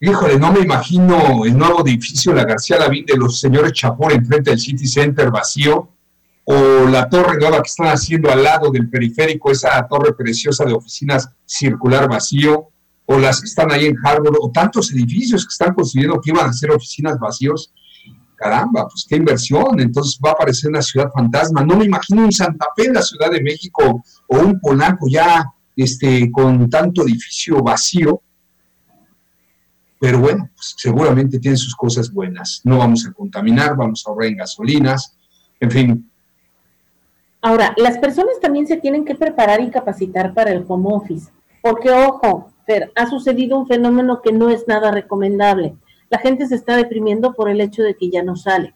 híjole, no me imagino el nuevo edificio, la García Lavín de los señores Chapor enfrente del City Center vacío, o la torre nueva que están haciendo al lado del periférico, esa torre preciosa de oficinas circular vacío, o las que están ahí en Harvard, o tantos edificios que están construyendo que iban a ser oficinas vacíos. Caramba, pues qué inversión, entonces va a aparecer una ciudad fantasma. No me imagino un Santa Fe en la Ciudad de México o un Polanco ya este, con tanto edificio vacío, pero bueno, pues seguramente tiene sus cosas buenas. No vamos a contaminar, vamos a ahorrar en gasolinas, en fin. Ahora, las personas también se tienen que preparar y capacitar para el home office, porque ojo, Fer, ha sucedido un fenómeno que no es nada recomendable. La gente se está deprimiendo por el hecho de que ya no sale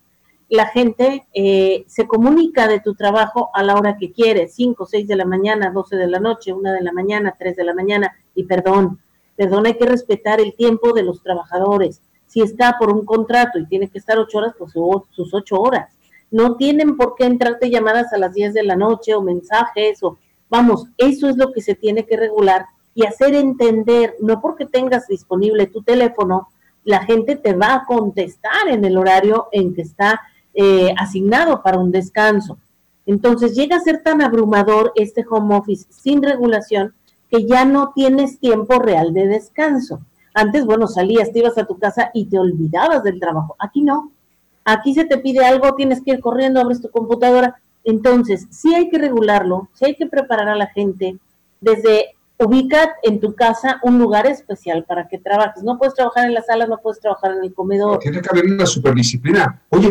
la gente eh, se comunica de tu trabajo a la hora que quiere, 5, 6 de la mañana, 12 de la noche, 1 de la mañana, 3 de la mañana, y perdón, perdón, hay que respetar el tiempo de los trabajadores. Si está por un contrato y tiene que estar 8 horas, pues sus 8 horas. No tienen por qué entrarte llamadas a las 10 de la noche o mensajes o, vamos, eso es lo que se tiene que regular y hacer entender, no porque tengas disponible tu teléfono, la gente te va a contestar en el horario en que está eh, asignado para un descanso. Entonces llega a ser tan abrumador este home office sin regulación que ya no tienes tiempo real de descanso. Antes, bueno, salías, te ibas a tu casa y te olvidabas del trabajo. Aquí no. Aquí se te pide algo, tienes que ir corriendo, abres tu computadora. Entonces, sí hay que regularlo, sí hay que preparar a la gente desde ubica en tu casa un lugar especial para que trabajes. No puedes trabajar en la sala, no puedes trabajar en el comedor. Tiene que haber una superdisciplina. Oye,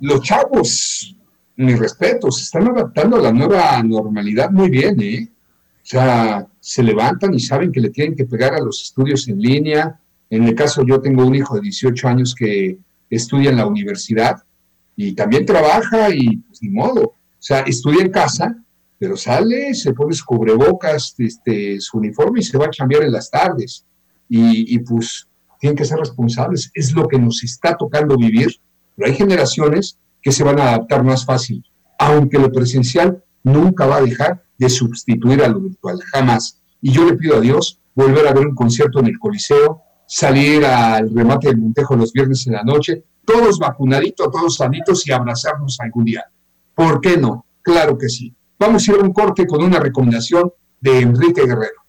los chavos, mis respetos, se están adaptando a la nueva normalidad muy bien, ¿eh? O sea, se levantan y saben que le tienen que pegar a los estudios en línea. En el caso, yo tengo un hijo de 18 años que estudia en la universidad y también trabaja y pues ni modo. O sea, estudia en casa, pero sale, se pone su cubrebocas, este, su uniforme y se va a cambiar en las tardes. Y, pues tienen que ser responsables. Es lo que nos está tocando vivir, pero hay generaciones que se van a adaptar más fácil, aunque lo presencial nunca va a dejar de sustituir a lo virtual, jamás. Y yo le pido a Dios volver a ver un concierto en el Coliseo, salir al remate del Montejo los viernes en la noche, todos vacunaditos, todos sanitos y abrazarnos algún día. ¿Por qué no? Claro que sí. Vamos a ir a un corte con una recomendación de Enrique Guerrero.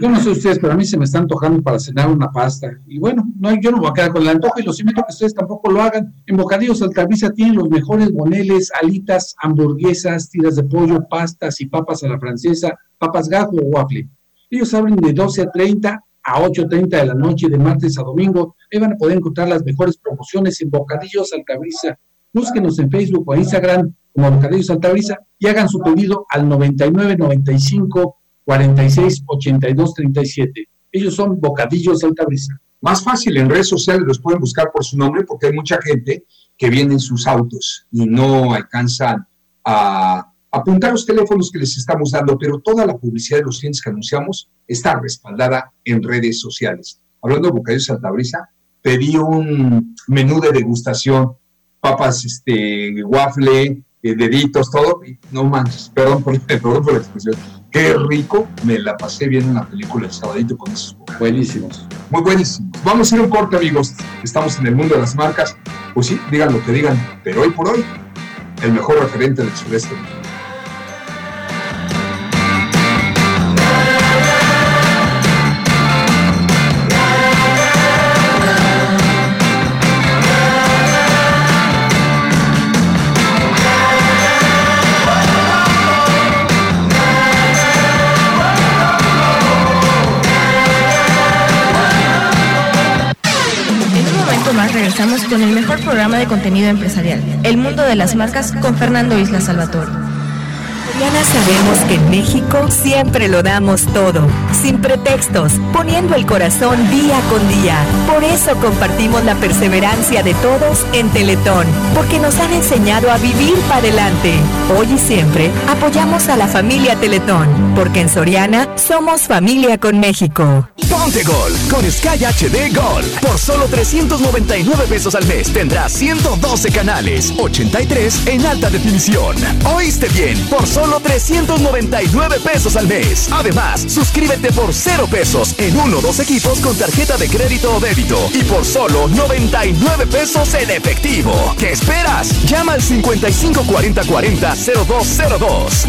Yo no sé ustedes, pero a mí se me está antojando para cenar una pasta. Y bueno, no, yo no voy a quedar con el antojo y los invito a que ustedes tampoco lo hagan. En Bocadillos Altavisa tienen los mejores boneles, alitas, hamburguesas, tiras de pollo, pastas y papas a la francesa, papas gajo o waffle. Ellos abren de 12 a 30 a 8.30 de la noche, de martes a domingo. Ahí van a poder encontrar las mejores promociones en Bocadillos Altabrisa. Búsquenos en Facebook o Instagram como Bocadillos Altabrisa y hagan su pedido al 9995 46 82 37. Ellos son Bocadillos Altabrisa. Más fácil, en redes sociales los pueden buscar por su nombre porque hay mucha gente que viene en sus autos y no alcanzan a apuntar los teléfonos que les estamos dando, pero toda la publicidad de los clientes que anunciamos está respaldada en redes sociales. Hablando de Bocadillos Altabrisa, pedí un menú de degustación, papas, este, waffle, eh, deditos, todo, y no manches, perdón por, perdón por la expresión, qué rico, me la pasé viendo una película el sabadito con esos Buenísimos. Muy buenísimos. Vamos a ir un corte, amigos, estamos en el mundo de las marcas, pues sí, digan lo que digan, pero hoy por hoy, el mejor referente del sureste. Con el mejor programa de contenido empresarial, El Mundo de las Marcas, con Fernando Isla Salvatore. Diana sabemos que en México siempre lo damos todo, sin pretextos, poniendo el corazón día con día. Por eso compartimos la perseverancia de todos en Teletón, porque nos han enseñado a vivir para adelante. Hoy y siempre apoyamos a la familia Teletón, porque en Soriana somos familia con México. Ponte Gol con Sky HD Gol. Por solo 399 pesos al mes tendrás 112 canales, 83 en alta definición. ¿Oíste bien? Por solo 399 pesos al mes. Además, suscríbete por 0 pesos en uno o dos equipos con tarjeta de crédito o débito y por solo 99 pesos en efectivo. ¿Qué esperas? Llama al 554040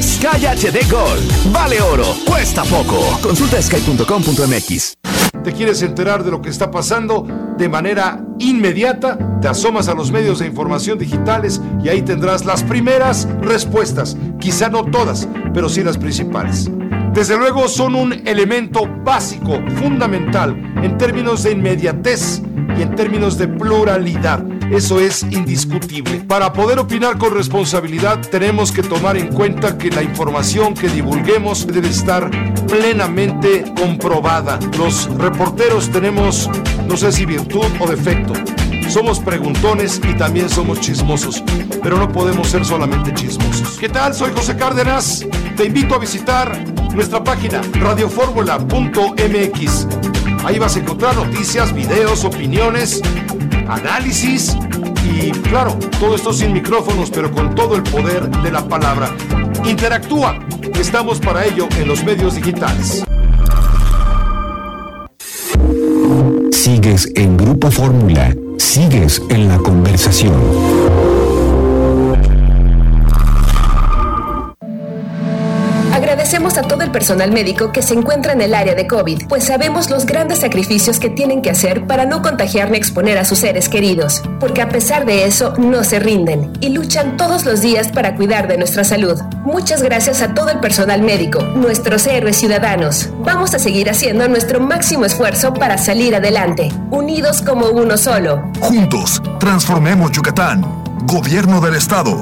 Sky HD Gol. Vale oro, cuesta poco. Consulta sky.com.mx. ¿Te quieres enterar de lo que está pasando de manera inmediata? Te asomas a los medios de información digitales y ahí tendrás las primeras respuestas. Quizá no todas, pero sí las principales. Desde luego son un elemento básico, fundamental, en términos de inmediatez y en términos de pluralidad. Eso es indiscutible. Para poder opinar con responsabilidad tenemos que tomar en cuenta que la información que divulguemos debe estar plenamente comprobada. Los reporteros tenemos, no sé si virtud o defecto. Somos preguntones y también somos chismosos, pero no podemos ser solamente chismosos. ¿Qué tal? Soy José Cárdenas. Te invito a visitar nuestra página radioformula.mx. Ahí vas a encontrar noticias, videos, opiniones, análisis y claro, todo esto sin micrófonos, pero con todo el poder de la palabra. Interactúa. Estamos para ello en los medios digitales. Sigues en Grupo Fórmula. Sigues en la conversación. Agradecemos a todo el personal médico que se encuentra en el área de COVID, pues sabemos los grandes sacrificios que tienen que hacer para no contagiar ni exponer a sus seres queridos, porque a pesar de eso no se rinden y luchan todos los días para cuidar de nuestra salud. Muchas gracias a todo el personal médico, nuestros héroes ciudadanos. Vamos a seguir haciendo nuestro máximo esfuerzo para salir adelante, unidos como uno solo. Juntos, transformemos Yucatán. Gobierno del Estado.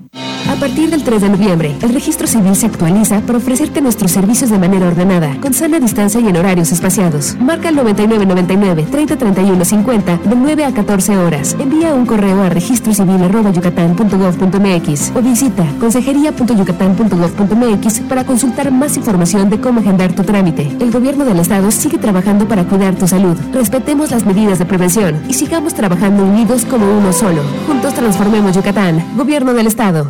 A partir del 3 de noviembre, el registro civil se actualiza para ofrecerte nuestros servicios de manera ordenada, con sana distancia y en horarios espaciados. Marca el 9999 3031 50 de 9 a 14 horas. Envía un correo a registrocivil.yucatán.gov.mx o visita consejería.yucatán.gov.mx para consultar más información de cómo agendar tu trámite. El gobierno del estado sigue trabajando para cuidar tu salud. Respetemos las medidas de prevención y sigamos trabajando unidos como uno solo. Juntos transformemos Yucatán. Gobierno del estado.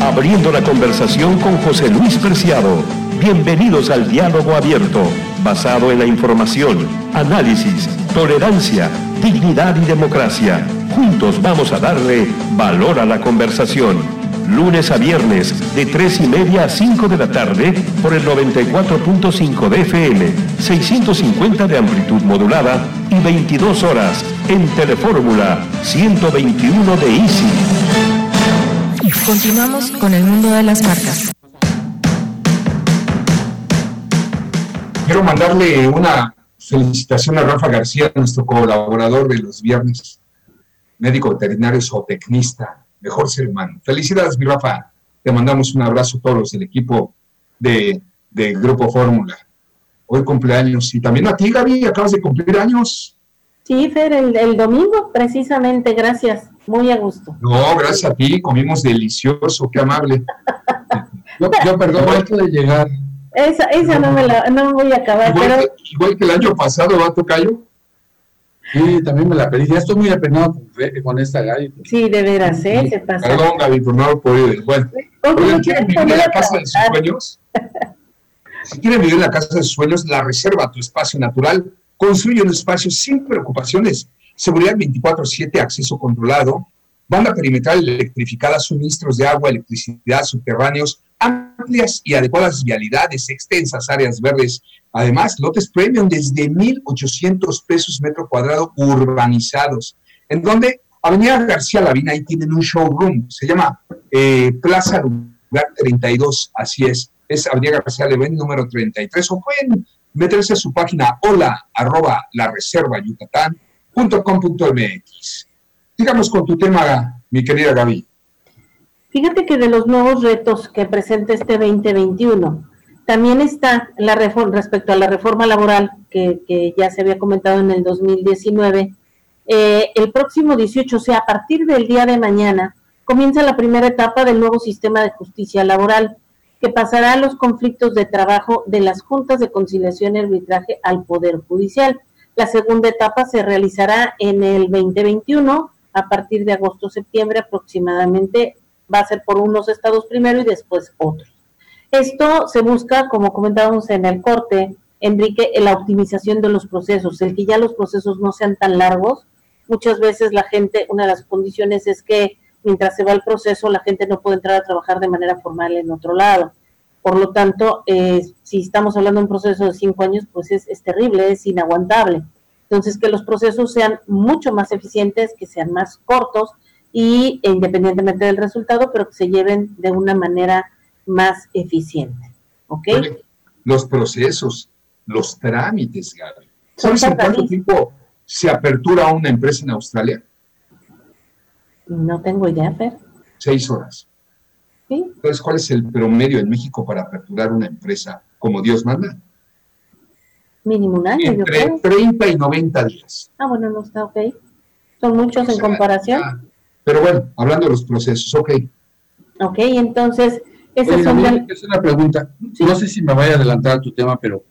Abriendo la conversación con José Luis Preciado. Bienvenidos al diálogo abierto, basado en la información, análisis, tolerancia, dignidad y democracia. Juntos vamos a darle valor a la conversación. Lunes a viernes, de 3 y media a 5 de la tarde, por el 94.5 de FM, 650 de amplitud modulada y 22 horas en Telefórmula 121 de Easy. Continuamos con el mundo de las marcas. Quiero mandarle una felicitación a Rafa García, nuestro colaborador de los viernes, médico veterinario zootecnista, mejor ser humano. Felicidades, mi Rafa. Te mandamos un abrazo a todos los del equipo de, de Grupo Fórmula. Hoy cumpleaños. Y también a ti, Gaby, acabas de cumplir años. Sí, Fer, el, el domingo, precisamente, gracias. Muy a gusto. No, gracias a ti, comimos delicioso, qué amable. Yo, yo perdón, antes de llegar. Esa, esa no me la no voy a acabar, Igual, pero que, igual que el año pasado, ¿va, Tocayo? Sí, también me la pedí. Ya estoy muy apenado con, esta Gaby. sí, de veras, ¿eh? Se pasó. Perdón, Gaby, por no haber podido ir. Bueno, ¿Cómo oigan, no ¿quieren quieres vivir la casa de sus sueños? Si quieren vivir en la casa de sus sueños, la reserva tu espacio natural. Construye un espacio sin preocupaciones. Seguridad 24-7, acceso controlado, banda perimetral electrificada, suministros de agua, electricidad, subterráneos, amplias y adecuadas vialidades, extensas áreas verdes. Además, lotes premium desde 1.800 pesos metro cuadrado urbanizados. En donde Avenida García Lavina, ahí tienen un showroom, se llama eh, Plaza Lugar 32, así es, es Avenida García Lavina número 33, o pueden meterse a su página hola arroba la reserva yucatán.com.mx. Digamos con tu tema, mi querida Gaby. Fíjate que de los nuevos retos que presenta este 2021, también está la reforma, respecto a la reforma laboral que, que ya se había comentado en el 2019. eh, el próximo 18, o sea, a partir del día de mañana, comienza la primera etapa del nuevo sistema de justicia laboral, que pasará los conflictos de trabajo de las juntas de conciliación y arbitraje al Poder Judicial. La segunda etapa se realizará en el 2021, a partir de agosto-septiembre aproximadamente, va a ser por unos estados primero y después otros. Esto se busca, como comentábamos en el corte, Enrique, en la optimización de los procesos, el que ya los procesos no sean tan largos. Muchas veces la gente, una de las condiciones es que mientras se va el proceso, la gente no puede entrar a trabajar de manera formal en otro lado. Por lo tanto, eh, si estamos hablando de un proceso de cinco años, pues es, es terrible, es inaguantable. Entonces, que los procesos sean mucho más eficientes, que sean más cortos y e independientemente del resultado, pero que se lleven de una manera más eficiente. ¿Ok? Los procesos, los trámites, Gaby. ¿Sabes en cuánto tiempo se apertura una empresa en Australia? No tengo idea, Fer. Seis horas. ¿Sí? Entonces, ¿cuál es el promedio en México para aperturar una empresa como Dios manda? Mínimo un año, yo Entre creo. 30 y 90 días. Ah, bueno, no está ok. Son muchos en comparación. Pero bueno, hablando de los procesos, ok. Ok, entonces, son Gabriel, las- es una pregunta. No sé si me vaya a adelantar a tu tema, pero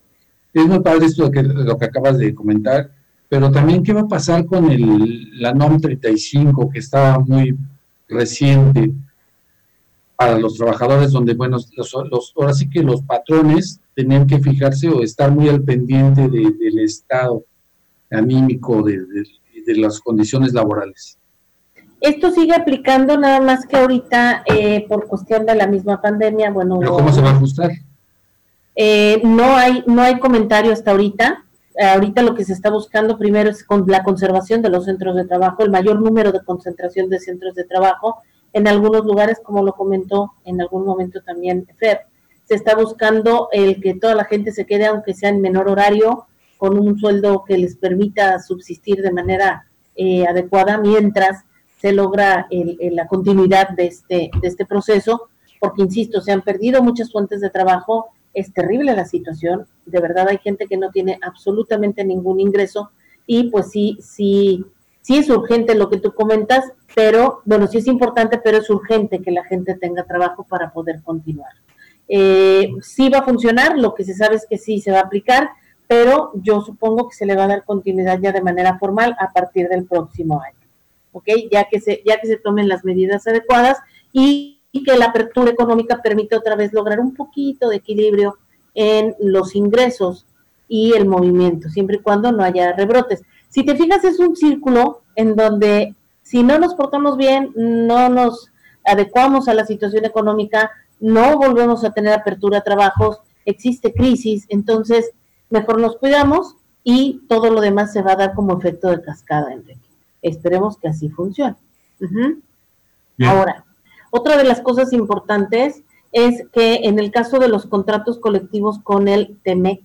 es muy padre esto de que, lo que acabas de comentar. Pero también, ¿qué va a pasar con el, la NOM 35, que está muy reciente para los trabajadores, donde, bueno, los, los- ahora sí que los patrones tenían que fijarse o estar muy al pendiente de- del estado anímico de, de- de las condiciones laborales? Esto sigue aplicando nada más que ahorita eh, por cuestión de la misma pandemia. Bueno, ¿Pero hubo- cómo se va a ajustar? Eh, no hay no hay comentario hasta ahorita. Ahorita lo que se está buscando primero es con la conservación de los centros de trabajo, el mayor número de concentración de centros de trabajo. En algunos lugares, como lo comentó en algún momento también Fer, se está buscando el que toda la gente se quede, aunque sea en menor horario, con un sueldo que les permita subsistir de manera eh, adecuada, mientras se logra la continuidad de este, de este proceso, porque, insisto, se han perdido muchas fuentes de trabajo, es terrible la situación, de verdad hay gente que no tiene absolutamente ningún ingreso y pues sí, sí, sí es urgente lo que tú comentas, pero bueno, sí es importante, pero es urgente que la gente tenga trabajo para poder continuar. Eh, sí va a funcionar, lo que se sabe es que sí se va a aplicar, pero yo supongo que se le va a dar continuidad ya de manera formal a partir del próximo año, ¿ok? Ya que se, ya que se tomen las medidas adecuadas y, que la apertura económica permite otra vez lograr un poquito de equilibrio en los ingresos y el movimiento, siempre y cuando no haya rebrotes. Si te fijas, es un círculo en donde si no nos portamos bien, no nos adecuamos a la situación económica, no volvemos a tener apertura a trabajos, existe crisis, entonces mejor nos cuidamos y todo lo demás se va a dar como efecto de cascada, Enrique. Esperemos que así funcione. Ahora, otra de las cosas importantes es que en el caso de los contratos colectivos con el TEMEC,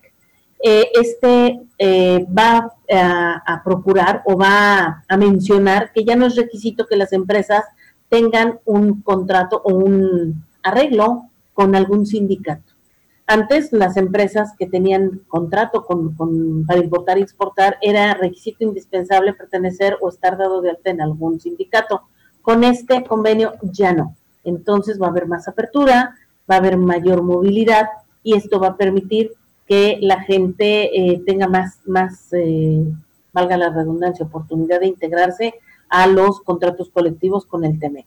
eh, este eh, va a, procurar o va a mencionar que ya no es requisito que las empresas tengan un contrato o un arreglo con algún sindicato. Antes las empresas que tenían contrato con, para importar y exportar era requisito indispensable pertenecer o estar dado de alta en algún sindicato. Con este convenio ya no. Entonces va a haber más apertura, va a haber mayor movilidad y esto va a permitir que la gente eh, tenga más, más eh, valga la redundancia, oportunidad de integrarse a los contratos colectivos con el TEMEC.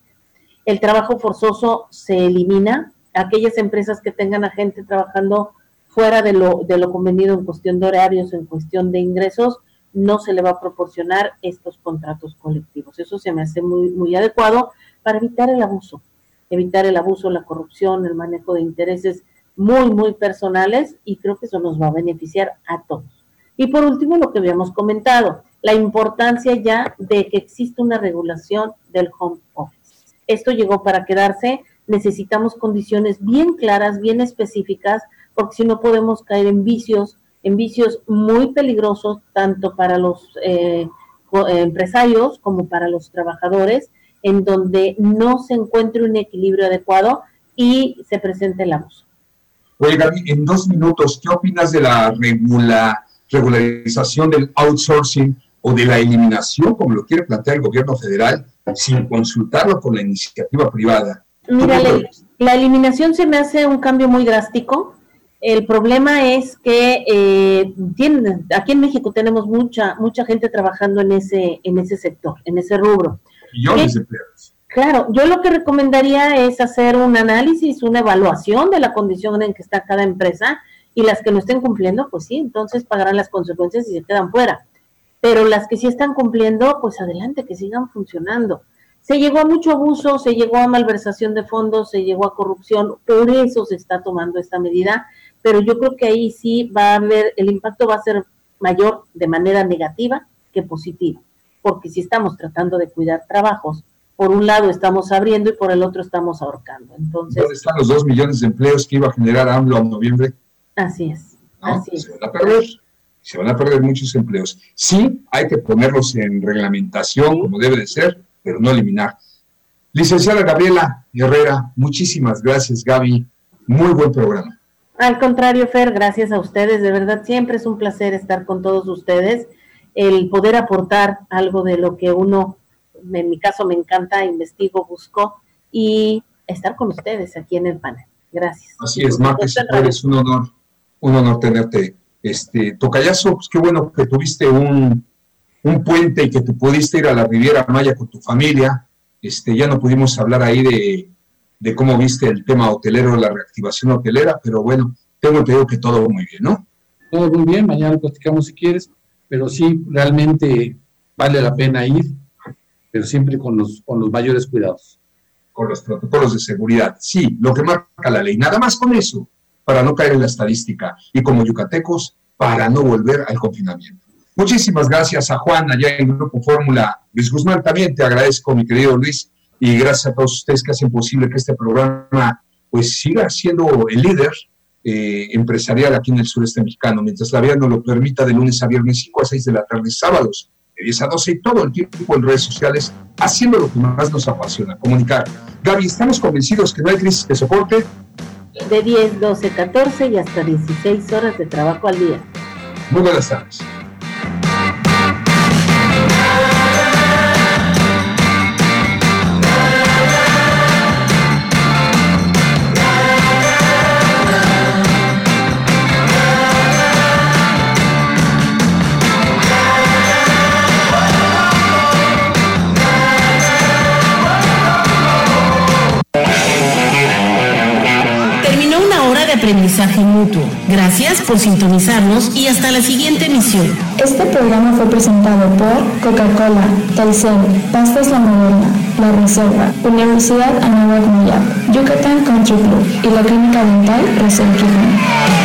El trabajo forzoso se elimina, aquellas empresas que tengan a gente trabajando fuera de lo, de lo convenido en cuestión de horarios, en cuestión de ingresos, no se le va a proporcionar estos contratos colectivos. Eso se me hace muy, muy adecuado para evitar el abuso, evitar el abuso, la corrupción, el manejo de intereses muy, muy personales y creo que eso nos va a beneficiar a todos. Y por último, lo que habíamos comentado, la importancia ya de que existe una regulación del home office. Esto llegó para quedarse, necesitamos condiciones bien claras, bien específicas, porque si no podemos caer en vicios, en vicios muy peligrosos, tanto para los eh, empresarios como para los trabajadores, en donde no se encuentre un equilibrio adecuado y se presente el abuso. Oye, Gaby, en dos minutos, ¿qué opinas de la regularización del outsourcing o de la eliminación, como lo quiere plantear el gobierno federal, sin consultarlo con la iniciativa privada? Mira, la, eliminación se me hace un cambio muy drástico. El problema es que eh, aquí en México tenemos mucha mucha gente trabajando en ese en ese sector, en ese rubro. Millones de empleados. Claro, yo lo que recomendaría es hacer un análisis, una evaluación de la condición en que está cada empresa y las que no estén cumpliendo, pues sí, entonces pagarán las consecuencias y se quedan fuera. Pero las que sí están cumpliendo, pues adelante, que sigan funcionando. Se llegó a mucho abuso, se llegó a malversación de fondos, se llegó a corrupción, por eso se está tomando esta medida, pero yo creo que ahí sí va a haber, el impacto va a ser mayor de manera negativa que positiva, porque si estamos tratando de cuidar trabajos, por un lado estamos abriendo y por el otro estamos ahorcando. Entonces, ¿Dónde están los dos millones de empleos que iba a generar AMLO en noviembre? Así es. así se van a perder. Se van a perder muchos empleos. Sí, hay que ponerlos en reglamentación como debe de ser, pero no eliminar. Licenciada Gabriela Herrera, muchísimas gracias, Gaby. Muy buen programa. Al contrario, Fer, gracias a ustedes. De verdad, siempre es un placer estar con todos ustedes. El poder aportar algo de lo que uno, en mi caso, me encanta, investigo, busco y estar con ustedes aquí en el panel. Gracias. Así es, Martes, es un honor, un honor tenerte. Este, Tocayazo, pues qué bueno que tuviste un, un puente y que tú pudiste ir a la Riviera Maya con tu familia. Este, ya no pudimos hablar ahí de, de cómo viste el tema hotelero, la reactivación hotelera, pero bueno, tengo entendido que todo muy bien, ¿no? Todo muy bien, mañana platicamos si quieres, pero sí, realmente vale la pena ir, pero siempre con los, con los mayores cuidados. Con los protocolos de seguridad, sí, lo que marca la ley, nada más con eso, para no caer en la estadística, y como yucatecos, para no volver al confinamiento. Muchísimas gracias a Juan allá en Grupo Fórmula. Luis Guzmán, también te agradezco, mi querido Luis, y gracias a todos ustedes que hacen posible que este programa pues siga siendo el líder eh, empresarial aquí en el sureste mexicano, mientras la vida nos lo permita de lunes a viernes, 5 a 6 de la tarde, sábados de 10 a 12 y todo el tiempo en redes sociales, haciendo lo que más nos apasiona, comunicar. Gaby, estamos convencidos que no hay crisis de soporte. De 10, 12, 14 y hasta 16 horas de trabajo al día. Muy buenas tardes. Aprendizaje mutuo. Gracias por sintonizarnos y hasta la siguiente emisión. Este programa fue presentado por Coca-Cola, Telcel, Pastas La Moderna, La Reserva, Universidad Anáhuac Mayab, Yucatán Country Club y la Clínica Dental Reserva